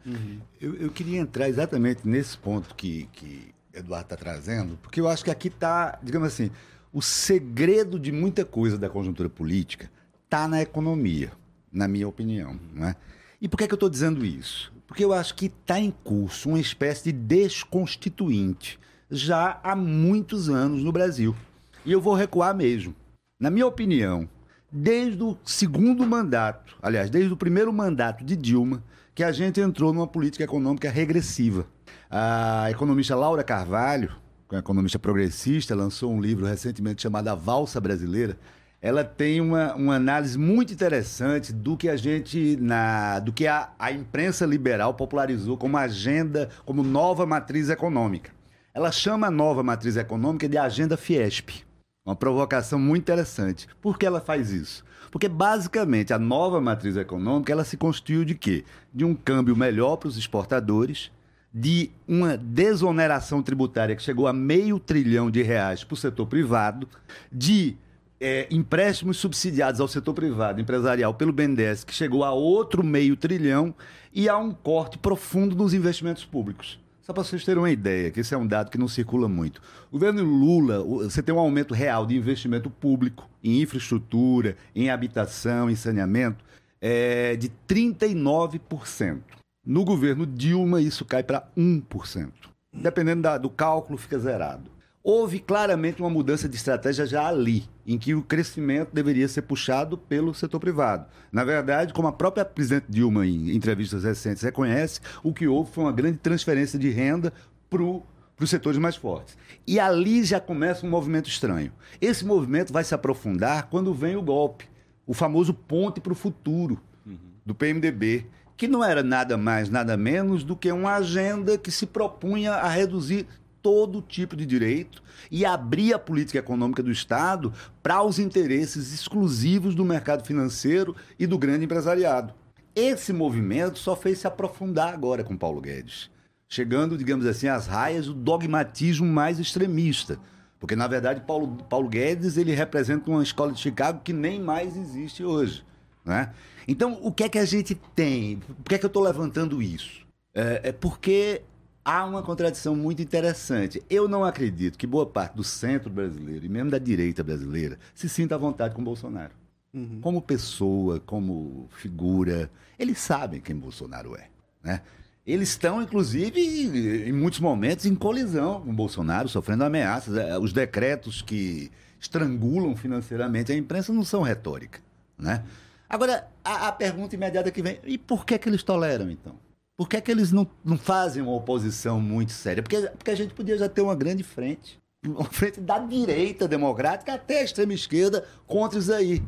Eu, eu queria entrar exatamente nesse ponto que, que Eduardo está trazendo, porque eu acho que aqui está, digamos assim, o segredo de muita coisa da conjuntura política está na economia, na minha opinião. Não é? E por que, é que eu estou dizendo isso? Porque eu acho que está em curso uma espécie de desconstituinte já há muitos anos no Brasil. E eu vou recuar mesmo. Na minha opinião, desde o segundo mandato, aliás, desde o primeiro mandato de Dilma, que a gente entrou numa política econômica regressiva. A economista Laura Carvalho, é economista progressista, lançou um livro recentemente chamado A Valsa Brasileira. Ela tem uma, uma análise muito interessante do que a gente, na, do que a, a imprensa liberal popularizou como agenda, como nova matriz econômica. Ela chama a nova matriz econômica de agenda Fiesp. Uma provocação muito interessante. Por que ela faz isso? Porque basicamente a nova matriz econômica ela se constituiu de quê? De um câmbio melhor para os exportadores, de uma desoneração tributária que chegou a meio trilhão de reais para o setor privado, de é, empréstimos subsidiados ao setor privado empresarial pelo BNDES, que chegou a outro meio trilhão, e a um corte profundo nos investimentos públicos. Só para vocês terem uma ideia, que esse é um dado que não circula muito. O governo Lula, você tem um aumento real de investimento público em infraestrutura, em habitação, em saneamento, é, de 39%. No governo Dilma, isso cai para 1%. Dependendo da- do cálculo, fica zerado. Houve claramente uma mudança de estratégia já ali, em que o crescimento deveria ser puxado pelo setor privado. Na verdade, como a própria presidente Dilma, em entrevistas recentes, reconhece, o que houve foi uma grande transferência de renda para os setores mais fortes. E ali já começa um movimento estranho. Esse movimento vai se aprofundar quando vem o golpe, o famoso ponte para o futuro do PMDB, que não era nada mais, nada menos do que uma agenda que se propunha a reduzir todo tipo de direito e abrir a política econômica do Estado para os interesses exclusivos do mercado financeiro e do grande empresariado. Esse movimento só fez se aprofundar agora com Paulo Guedes, chegando, digamos assim, às raias do dogmatismo mais extremista. Porque, na verdade, Paulo, Paulo Guedes ele representa uma escola de Chicago que nem mais existe hoje. Né? Então, o que é que a gente tem? Por que é que eu estou levantando isso? É, é porque há uma contradição muito interessante. Eu não acredito que boa parte do centro brasileiro, e mesmo da direita brasileira, se sinta à vontade com Bolsonaro. Como pessoa, como figura, eles sabem quem Bolsonaro é. Né? Eles estão, inclusive, em muitos momentos, em colisão com Bolsonaro, sofrendo ameaças. Eh, Os decretos que estrangulam financeiramente a imprensa não são retórica. Né? Agora, a, a pergunta imediata que vem: e por que, que eles toleram, então? Por que, que eles não, não fazem uma oposição muito séria? Porque, porque a gente podia já ter uma grande frente. Uma frente da direita democrática até a extrema esquerda contra isso aí.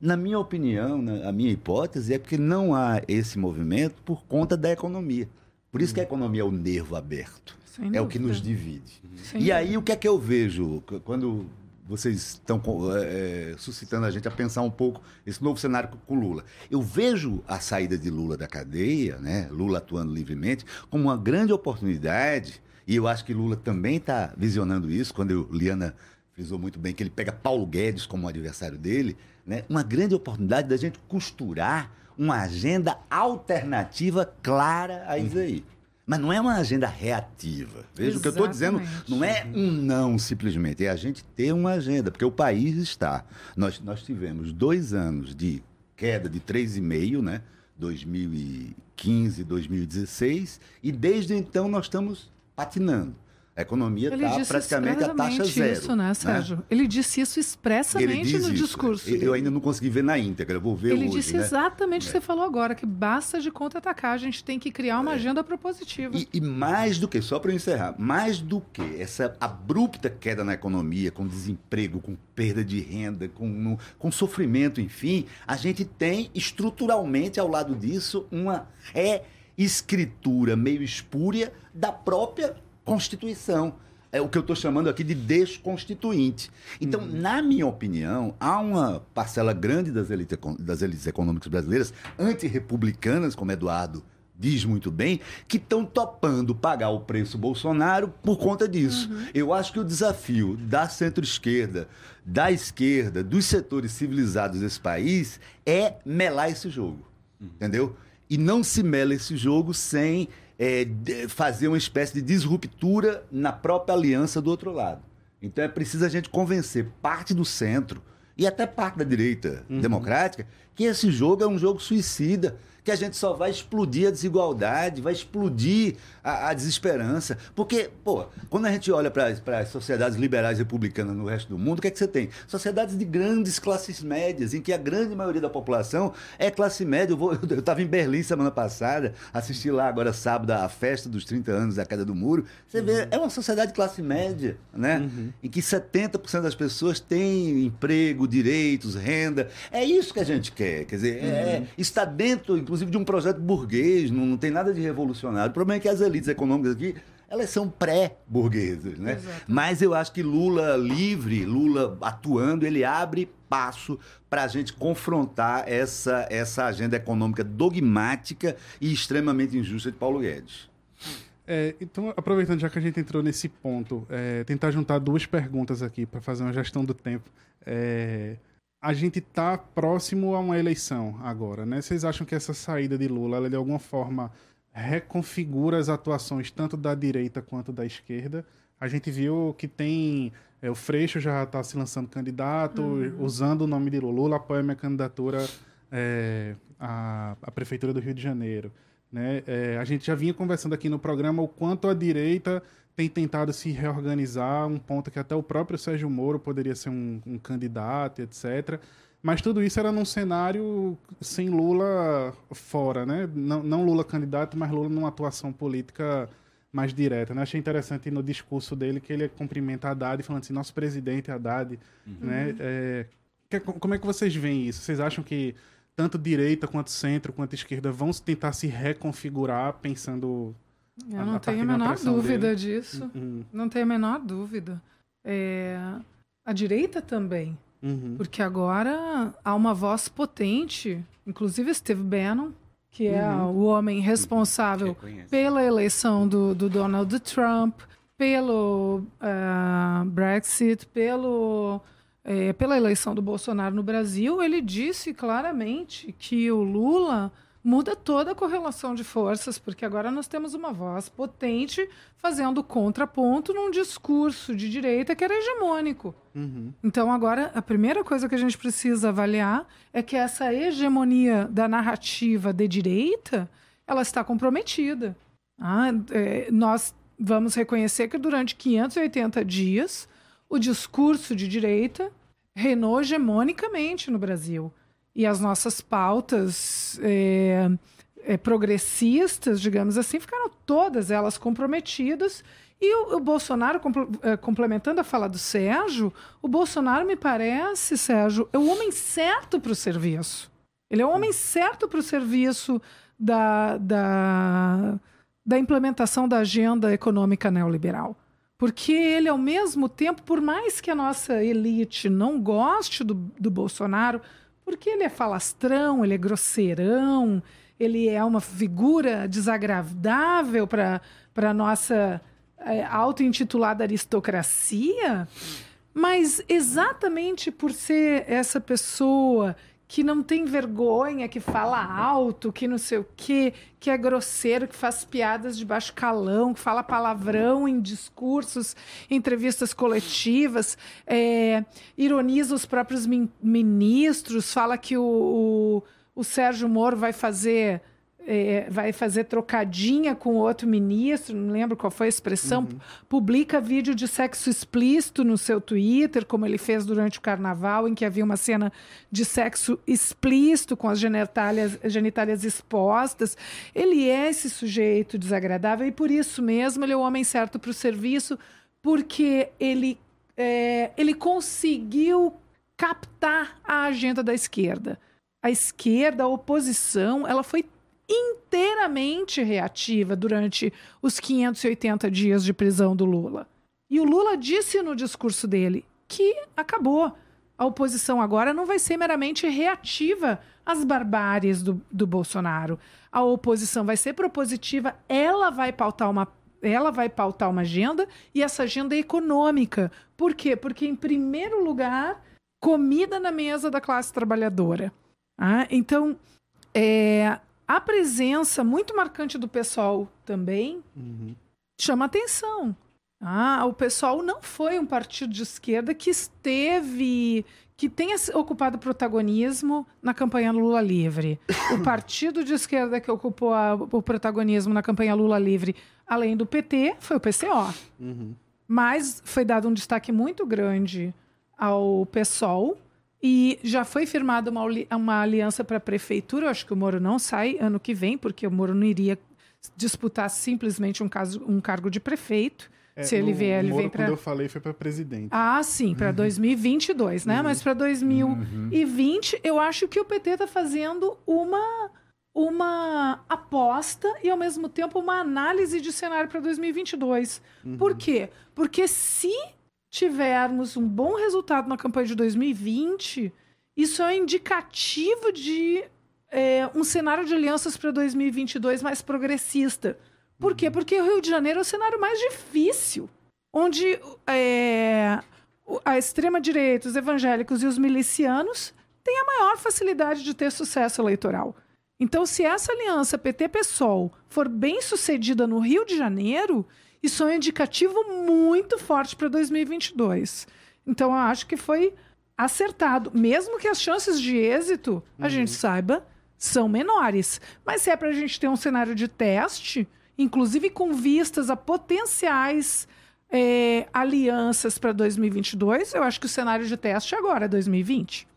Na minha opinião, na, a minha hipótese é porque não há esse movimento por conta da economia. Por isso que a economia é o nervo aberto. Sem é o que dúvida. nos divide. Sem e aí, dúvida. o que é que eu vejo? Quando vocês estão é, suscitando a gente a pensar um pouco esse novo cenário com Lula. Eu vejo a saída de Lula da cadeia, né, Lula atuando livremente, como uma grande oportunidade, e eu acho que Lula também está visionando isso, quando eu, Liana frisou muito bem que ele pega Paulo Guedes como adversário dele, né, uma grande oportunidade da gente costurar uma agenda alternativa clara a isso aí. Mas não é uma agenda reativa. Veja, Exatamente. o que eu estou dizendo não é um não simplesmente, é a gente ter uma agenda, porque o país está. Nós, nós tivemos dois anos de queda de 3,5, né? 2015, 2016, e desde então nós estamos patinando. A economia está praticamente a taxa zero. isso, né, né? Sérgio? Né? Ele disse isso expressamente no isso. discurso. Eu ainda não consegui ver na íntegra, vou ver Ele hoje, disse né? exatamente o é. que você falou agora, que basta de contra-atacar, a gente tem que criar uma é. agenda propositiva. E, e, mais do que, só para encerrar, mais do que essa abrupta queda na economia, com desemprego, com perda de renda, com, no, com sofrimento, enfim, a gente tem estruturalmente ao lado disso uma reescritura meio espúria da própria Constituição. É o que eu estou chamando aqui de desconstituinte. Então, uhum. na minha opinião, há uma parcela grande das elites, das elites econômicas brasileiras, antirrepublicanas, como Eduardo diz muito bem, que estão topando pagar o preço Bolsonaro por conta disso. Uhum. Eu acho que o desafio da centro-esquerda, da esquerda, dos setores civilizados desse país é melar esse jogo. Uhum. Entendeu? E não se mela esse jogo sem é, fazer uma espécie de disruptura na própria aliança do outro lado. Então é preciso a gente convencer parte do centro e até parte da direita uhum. democrática que esse jogo é um jogo suicida que a gente só vai explodir a desigualdade, vai explodir a, a desesperança. Porque, pô, quando a gente olha para as sociedades liberais republicanas no resto do mundo, o que é que você tem? Sociedades de grandes classes médias, em que a grande maioria da população é classe média. Eu estava em Berlim semana passada, assisti lá agora sábado a festa dos 30 anos da queda do muro. Você vê, uhum. é uma sociedade de classe média, né? Uhum. Em que 70% das pessoas têm emprego, direitos, renda. É isso que a gente quer. Quer dizer, é, uhum. é, está dentro, inclusive, inclusive de um projeto burguês, não, não tem nada de revolucionário. O problema é que as elites econômicas aqui elas são pré-burguesas, né? Exato. Mas eu acho que Lula livre, Lula atuando, ele abre passo para a gente confrontar essa, essa agenda econômica dogmática e extremamente injusta de Paulo Guedes. É, então, aproveitando já que a gente entrou nesse ponto, é, tentar juntar duas perguntas aqui para fazer uma gestão do tempo. É, a gente está próximo a uma eleição agora, né? Vocês acham que essa saída de Lula, ela, de alguma forma, reconfigura as atuações tanto da direita quanto da esquerda? A gente viu que tem é, o Freixo já está se lançando candidato, uhum. usando o nome de Lula. Lula apoia minha candidatura é, à, à prefeitura do Rio de Janeiro. Né? É, a gente já vinha conversando aqui no programa o quanto a direita tem tentado se reorganizar, um ponto que até o próprio Sérgio Moro poderia ser um, um candidato, etc. Mas tudo isso era num cenário sem Lula fora, né? Não, não Lula candidato, mas Lula numa atuação política mais direta. Né? Achei interessante no discurso dele que ele cumprimenta Haddad falando assim, nosso presidente Haddad. Uhum. Né? É, que, como é que vocês veem isso? Vocês acham que tanto direita quanto centro quanto esquerda vão tentar se reconfigurar pensando eu não tenho a menor dúvida dele. disso. Uhum. Não tenho a menor dúvida. É, a direita também. Uhum. Porque agora há uma voz potente, inclusive Steve Bannon, que é uhum. o homem responsável pela eleição do, do Donald Trump, pelo uh, Brexit, pelo, é, pela eleição do Bolsonaro no Brasil. Ele disse claramente que o Lula muda toda a correlação de forças, porque agora nós temos uma voz potente fazendo contraponto num discurso de direita que era hegemônico. Uhum. Então, agora, a primeira coisa que a gente precisa avaliar é que essa hegemonia da narrativa de direita ela está comprometida. Ah, é, nós vamos reconhecer que durante 580 dias o discurso de direita reinou hegemonicamente no Brasil e as nossas pautas é, é, progressistas, digamos assim, ficaram todas elas comprometidas. E o, o Bolsonaro, é, complementando a fala do Sérgio, o Bolsonaro me parece, Sérgio, é o homem certo para o serviço. Ele é o homem certo para o serviço da, da, da implementação da agenda econômica neoliberal. Porque ele, ao mesmo tempo, por mais que a nossa elite não goste do, do Bolsonaro, porque ele é falastrão, ele é grosseirão, ele é uma figura desagradável para a nossa é, auto-intitulada aristocracia, mas exatamente por ser essa pessoa que não tem vergonha, que fala alto, que não sei o quê, que é grosseiro, que faz piadas de baixo calão, que fala palavrão em discursos, entrevistas coletivas, é, ironiza os próprios ministros, fala que o, o, o Sérgio Moro vai fazer é, vai fazer trocadinha com outro ministro, não lembro qual foi a expressão, uhum. publica vídeo de sexo explícito no seu Twitter, como ele fez durante o carnaval, em que havia uma cena de sexo explícito com as genitálias, genitálias expostas. Ele é esse sujeito desagradável e por isso mesmo ele é o homem certo para o serviço, porque ele, é, ele conseguiu captar a agenda da esquerda. A esquerda, a oposição, ela foi inteiramente reativa durante os 580 dias de prisão do Lula. E o Lula disse no discurso dele que acabou. A oposição agora não vai ser meramente reativa às barbáries do, do Bolsonaro. A oposição vai ser propositiva, ela vai pautar uma ela vai pautar uma agenda e essa agenda é econômica. Por quê? Porque, em primeiro lugar, comida na mesa da classe trabalhadora. Ah, então, é, a presença muito marcante do pessoal também uhum. chama atenção. Ah, o pessoal não foi um partido de esquerda que esteve, que tenha ocupado protagonismo na campanha Lula Livre. O (coughs) partido de esquerda que ocupou a, o protagonismo na campanha Lula Livre, além do PT, foi o PCO. Uhum. Mas foi dado um destaque muito grande ao PSOL, e já foi firmada uma, uma aliança para a prefeitura. Eu acho que o Moro não sai ano que vem, porque o Moro não iria disputar simplesmente um, caso, um cargo de prefeito. É, se ele vier, ele Moro, vem para. Quando eu falei, foi para presidente. Ah, sim, para uhum. 2022, né? Uhum. Mas para 2020, uhum. eu acho que o PT está fazendo uma uma aposta e ao mesmo tempo uma análise de cenário para 2022. Uhum. Por quê? Porque se tivermos um bom resultado na campanha de 2020, isso é um indicativo de é, um cenário de alianças para 2022 mais progressista. Por quê? Uhum. Porque o Rio de Janeiro é o cenário mais difícil, onde é, a extrema-direita, os evangélicos e os milicianos têm a maior facilidade de ter sucesso eleitoral. Então, se essa aliança PT-PSOL for bem sucedida no Rio de Janeiro, isso é um indicativo muito forte para 2022. Então, eu acho que foi acertado. Mesmo que as chances de êxito, a uhum. gente saiba, são menores. Mas se é para a gente ter um cenário de teste, inclusive com vistas a potenciais é, alianças para 2022, eu acho que o cenário de teste agora é 2020.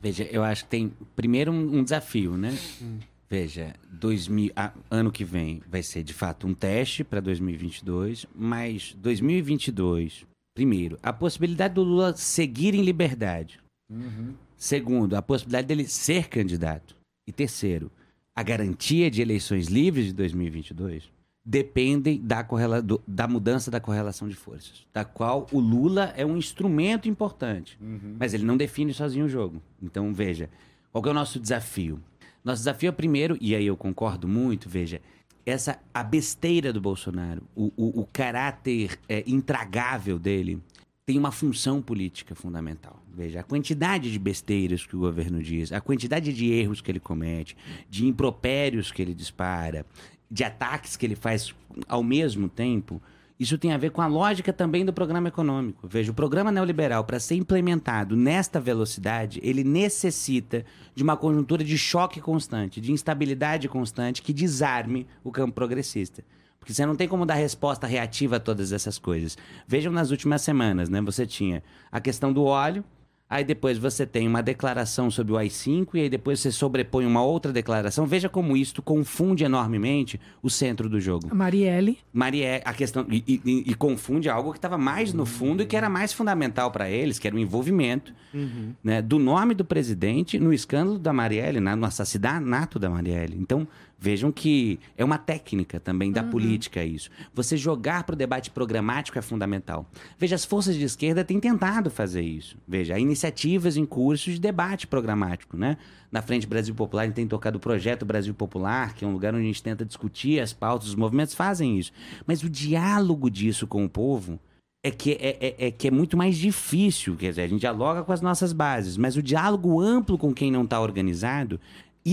Veja, eu acho que tem primeiro um, um desafio, né? Hum. Veja, 2000, ah, ano que vem vai ser de fato um teste para 2022, mas 2022, primeiro, a possibilidade do Lula seguir em liberdade. Uhum. Segundo, a possibilidade dele ser candidato. E terceiro, a garantia de eleições livres de 2022 dependem da, correla, do, da mudança da correlação de forças, da qual o Lula é um instrumento importante, uhum. mas ele não define sozinho o jogo. Então, veja, qual é o nosso desafio? Nosso desafio é primeiro, e aí eu concordo muito, veja, essa a besteira do Bolsonaro, o, o, o caráter é, intragável dele, tem uma função política fundamental. Veja, a quantidade de besteiras que o governo diz, a quantidade de erros que ele comete, de impropérios que ele dispara, de ataques que ele faz ao mesmo tempo, isso tem a ver com a lógica também do programa econômico. Veja, o programa neoliberal, para ser implementado nesta velocidade, ele necessita de uma conjuntura de choque constante, de instabilidade constante, que desarme o campo progressista. Porque você não tem como dar resposta reativa a todas essas coisas. Vejam nas últimas semanas, né? Você tinha a questão do óleo, Aí depois você tem uma declaração sobre o AI-5 e aí depois você sobrepõe uma outra declaração. Veja como isto confunde enormemente o centro do jogo. Marielle. Marielle, a questão. E, e, e confunde algo que estava mais no fundo e que era mais fundamental para eles, que era o envolvimento uhum. né, do nome do presidente no escândalo da Marielle, no assassinato da Marielle. Então, Vejam que é uma técnica também da uhum. política isso. Você jogar para o debate programático é fundamental. Veja, as forças de esquerda têm tentado fazer isso. Veja, há iniciativas em curso de debate programático, né? Na Frente Brasil Popular, a gente tem tocado o Projeto Brasil Popular, que é um lugar onde a gente tenta discutir as pautas, os movimentos fazem isso. Mas o diálogo disso com o povo é que é, é, é, que é muito mais difícil. Quer dizer, a gente dialoga com as nossas bases, mas o diálogo amplo com quem não está organizado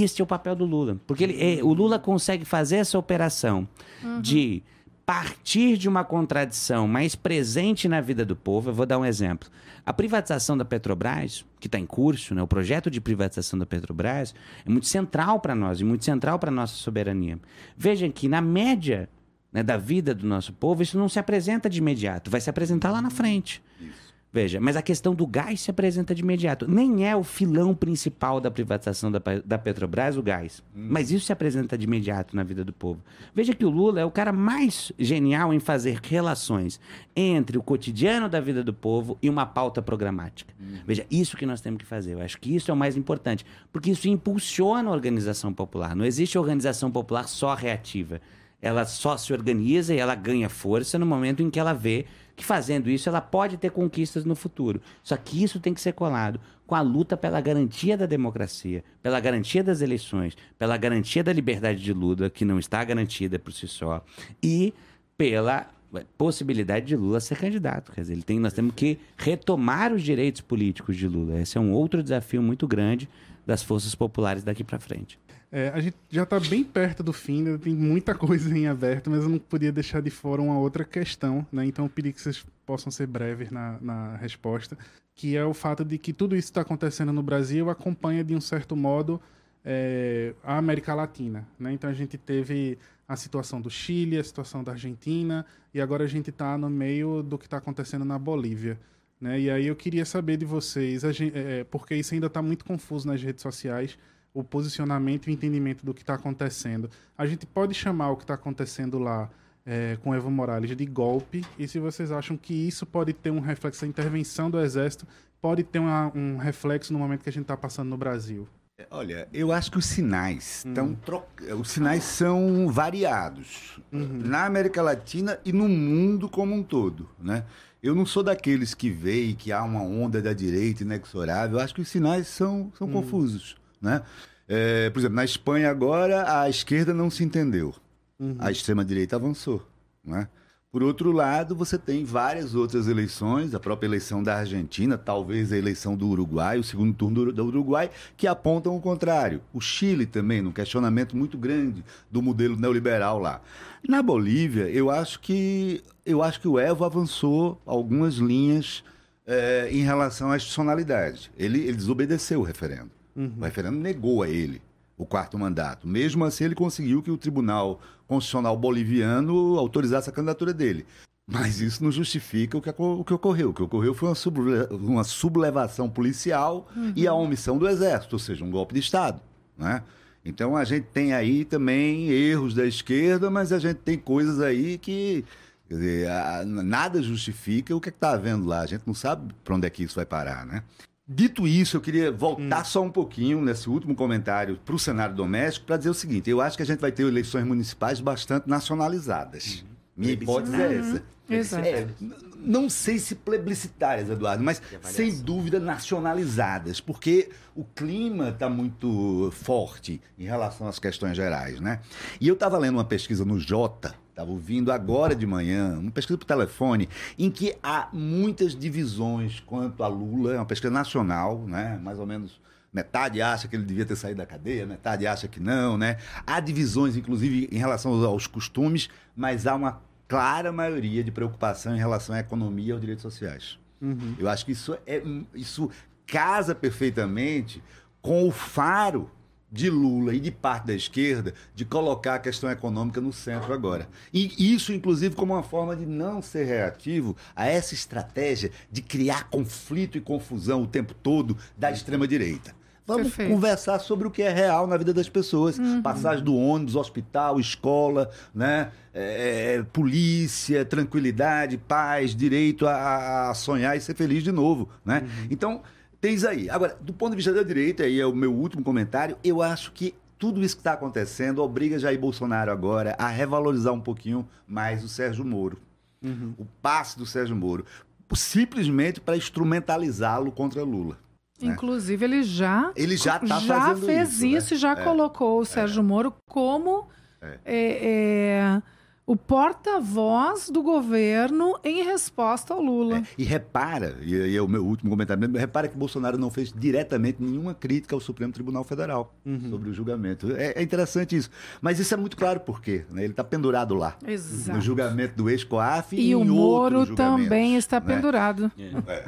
este é o papel do Lula. Porque ele, é, o Lula consegue fazer essa operação uhum. de partir de uma contradição mais presente na vida do povo. Eu vou dar um exemplo. A privatização da Petrobras, que está em curso, né, o projeto de privatização da Petrobras, é muito central para nós e muito central para a nossa soberania. Vejam que, na média né, da vida do nosso povo, isso não se apresenta de imediato, vai se apresentar lá na frente. Isso. Veja, mas a questão do gás se apresenta de imediato. Nem é o filão principal da privatização da, da Petrobras o gás. Hum. Mas isso se apresenta de imediato na vida do povo. Veja que o Lula é o cara mais genial em fazer relações entre o cotidiano da vida do povo e uma pauta programática. Hum. Veja, isso que nós temos que fazer. Eu acho que isso é o mais importante. Porque isso impulsiona a organização popular. Não existe organização popular só reativa. Ela só se organiza e ela ganha força no momento em que ela vê que fazendo isso ela pode ter conquistas no futuro. Só que isso tem que ser colado com a luta pela garantia da democracia, pela garantia das eleições, pela garantia da liberdade de Lula, que não está garantida por si só, e pela possibilidade de Lula ser candidato. Quer dizer, ele tem, nós temos que retomar os direitos políticos de Lula. Esse é um outro desafio muito grande das forças populares daqui para frente. É, a gente já está bem perto do fim, né? tem muita (laughs) coisa em aberto, mas eu não podia deixar de fora uma outra questão, né? Então eu pedi que vocês possam ser breves na, na resposta, que é o fato de que tudo isso está acontecendo no Brasil acompanha de um certo modo é, a América Latina, né? Então a gente teve a situação do Chile, a situação da Argentina e agora a gente está no meio do que está acontecendo na Bolívia. Né? E aí eu queria saber de vocês, gente, é, porque isso ainda está muito confuso nas redes sociais, o posicionamento e o entendimento do que está acontecendo. A gente pode chamar o que está acontecendo lá é, com Evo Morales de golpe, e se vocês acham que isso pode ter um reflexo, a intervenção do Exército pode ter uma, um reflexo no momento que a gente está passando no Brasil. É, olha, eu acho que os sinais estão hum. tro... os sinais são variados uhum. na América Latina e no mundo como um todo, né? Eu não sou daqueles que veem que há uma onda da direita inexorável. Eu acho que os sinais são, são hum. confusos. Né? É, por exemplo, na Espanha agora a esquerda não se entendeu. Uhum. A extrema-direita avançou. Né? Por outro lado, você tem várias outras eleições, a própria eleição da Argentina, talvez a eleição do Uruguai, o segundo turno do Uruguai, que apontam o contrário. O Chile também, num questionamento muito grande do modelo neoliberal lá. Na Bolívia, eu acho que eu acho que o Evo avançou algumas linhas é, em relação à institucionalidade. Ele, ele desobedeceu o referendo. Uhum. O referendo negou a ele o quarto mandato. Mesmo assim, ele conseguiu que o Tribunal Constitucional Boliviano autorizasse a candidatura dele. Mas isso não justifica o que, o que ocorreu. O que ocorreu foi uma, suble, uma sublevação policial uhum. e a omissão do Exército, ou seja, um golpe de Estado. Né? Então a gente tem aí também erros da esquerda, mas a gente tem coisas aí que dizer, nada justifica o que é está havendo lá. A gente não sabe para onde é que isso vai parar, né? Dito isso, eu queria voltar hum. só um pouquinho nesse último comentário para o cenário doméstico para dizer o seguinte: eu acho que a gente vai ter eleições municipais bastante nacionalizadas. Uhum. Minha hipótese é essa. Uhum. Exato. É, não sei se plebiscitárias, Eduardo, mas sem dúvida nacionalizadas, porque o clima está muito forte em relação às questões gerais, né? E eu estava lendo uma pesquisa no Jota, estava ouvindo agora de manhã, uma pesquisa por telefone, em que há muitas divisões quanto a Lula, é uma pesquisa nacional, né? Mais ou menos metade acha que ele devia ter saído da cadeia, metade acha que não, né? Há divisões, inclusive, em relação aos costumes, mas há uma clara maioria de preocupação em relação à economia e aos direitos sociais. Uhum. Eu acho que isso, é, isso casa perfeitamente com o faro de Lula e de parte da esquerda de colocar a questão econômica no centro agora. E isso, inclusive, como uma forma de não ser reativo a essa estratégia de criar conflito e confusão o tempo todo da extrema-direita. Vamos Perfeito. conversar sobre o que é real na vida das pessoas. Uhum. Passagem do ônibus, hospital, escola, né? É, é, polícia, tranquilidade, paz, direito a, a, sonhar e ser feliz de novo, né? Uhum. Então, tens aí. Agora, do ponto de vista da direita, aí é o meu último comentário, eu acho que tudo isso que está acontecendo obriga Jair Bolsonaro agora a revalorizar um pouquinho mais o Sérgio Moro. Uhum. O passe do Sérgio Moro. Simplesmente para instrumentalizá-lo contra Lula. Né? Inclusive, ele já, ele já, tá já fez isso, né? e já é. colocou o Sérgio é. Moro como é. O porta-voz do governo em resposta ao Lula. É, e repara, e, e é o meu último comentário, repara que Bolsonaro não fez diretamente nenhuma crítica ao Supremo Tribunal Federal uhum. sobre o julgamento. É, é, interessante isso. Mas isso é muito claro por quê. Né? Ele está pendurado lá. Exato. No julgamento do ex-COAF e, e o Moro também está né? pendurado. É. é.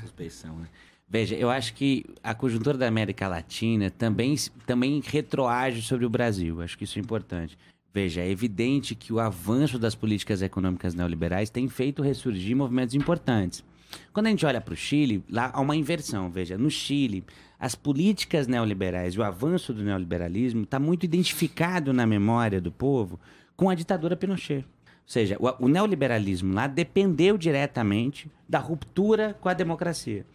Suspeição, né? Veja, eu acho que a conjuntura da América Latina também, também retroage sobre o Brasil. Acho que isso é importante. Veja, é evidente que o avanço das políticas econômicas neoliberais tem feito ressurgir movimentos importantes. Quando a gente olha para o Chile, lá há uma inversão. Veja, no Chile, as políticas neoliberais e o avanço do neoliberalismo está muito identificado na memória do povo com a ditadura Pinochet. Ou seja, o, o neoliberalismo lá dependeu diretamente da ruptura com a democracia.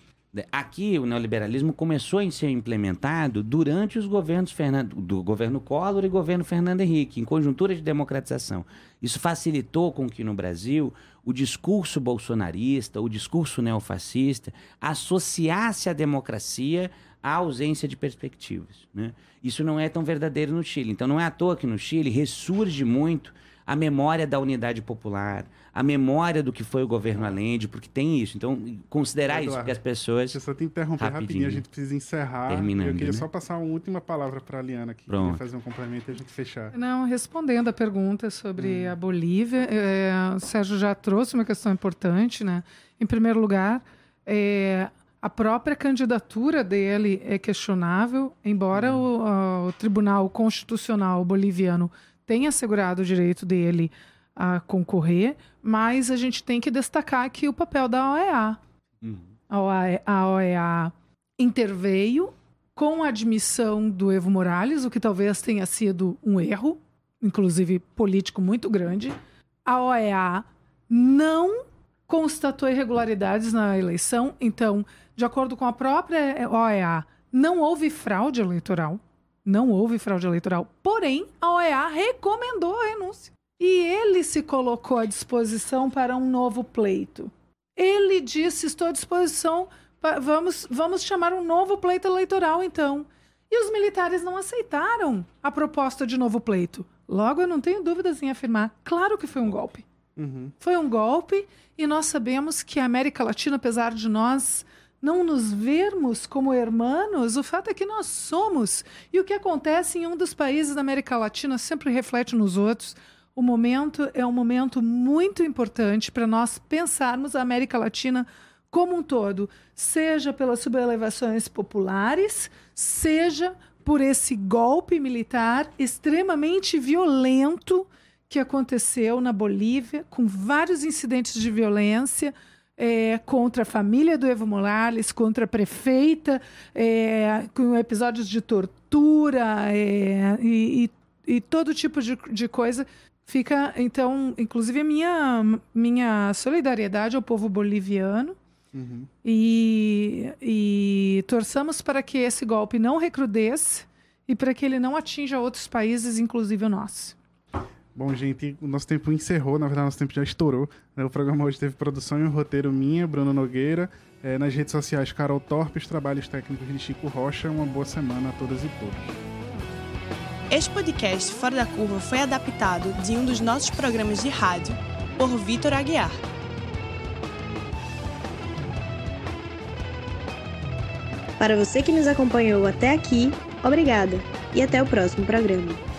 Aqui, o neoliberalismo começou a ser implementado durante os governos Fernando, do governo Collor e governo Fernando Henrique, em conjuntura de democratização. Isso facilitou com que no Brasil o discurso bolsonarista, o discurso neofascista, associasse a democracia à ausência de perspectivas. Né? Isso não é tão verdadeiro no Chile. Então, não é à toa que no Chile ressurge muito a memória da unidade popular, a memória do que foi o governo Allende, porque tem isso. Então, considerar Eduardo, isso, porque as pessoas. Deixa eu só te interromper rapidinho, rapidinho a gente precisa encerrar. Terminando, eu queria né? só passar uma última palavra para a Liana aqui, Pronto. fazer um complemento e a gente fechar. Não, respondendo a pergunta sobre hum. a Bolívia, é, o Sérgio já trouxe uma questão importante, né? Em primeiro lugar, é, a própria candidatura dele é questionável, embora hum. o, o Tribunal Constitucional boliviano tenha assegurado o direito dele a concorrer, mas a gente tem que destacar aqui o papel da OEA. Uhum. OEA a OEA interveio com a admissão do Evo Morales, o que talvez tenha sido um erro, inclusive político muito grande. A OEA não constatou irregularidades na eleição, então, de acordo com a própria OEA, não houve fraude eleitoral. Não houve fraude eleitoral. Porém, a OEA recomendou a renúncia. E ele se colocou à disposição para um novo pleito. Ele disse: Estou à disposição, vamos, vamos chamar um novo pleito eleitoral, então. E os militares não aceitaram a proposta de novo pleito. Logo, eu não tenho dúvidas em afirmar: claro que foi um golpe. Uhum. Foi um golpe, e nós sabemos que a América Latina, apesar de nós não nos vermos como hermanos, o fato é que nós somos. E o que acontece em um dos países da América Latina sempre reflete nos outros. O momento é um momento muito importante para nós pensarmos a América Latina como um todo, seja pelas sublevações populares, seja por esse golpe militar extremamente violento que aconteceu na Bolívia, com vários incidentes de violência é, contra a família do Evo Morales, contra a prefeita, é, com episódios de tortura é, e, e, e, todo tipo de, de coisa. Fica, então, inclusive, a minha, minha solidariedade ao povo boliviano. Uhum. E, e torçamos para que esse golpe não recrudesça e para que ele não atinja outros países, inclusive o nosso. Bom, gente, o nosso tempo encerrou, na verdade, nosso tempo já estourou. Né? O programa hoje teve produção e um roteiro minha, Bruno Nogueira. É, nas redes sociais, Carol Torpe, os trabalhos técnicos de Chico Rocha. Uma boa semana a todas e todos. Este podcast Fora da Curva foi adaptado de um dos nossos programas de rádio por Vitor Aguiar. Para você que nos acompanhou até aqui, obrigada e até o próximo programa.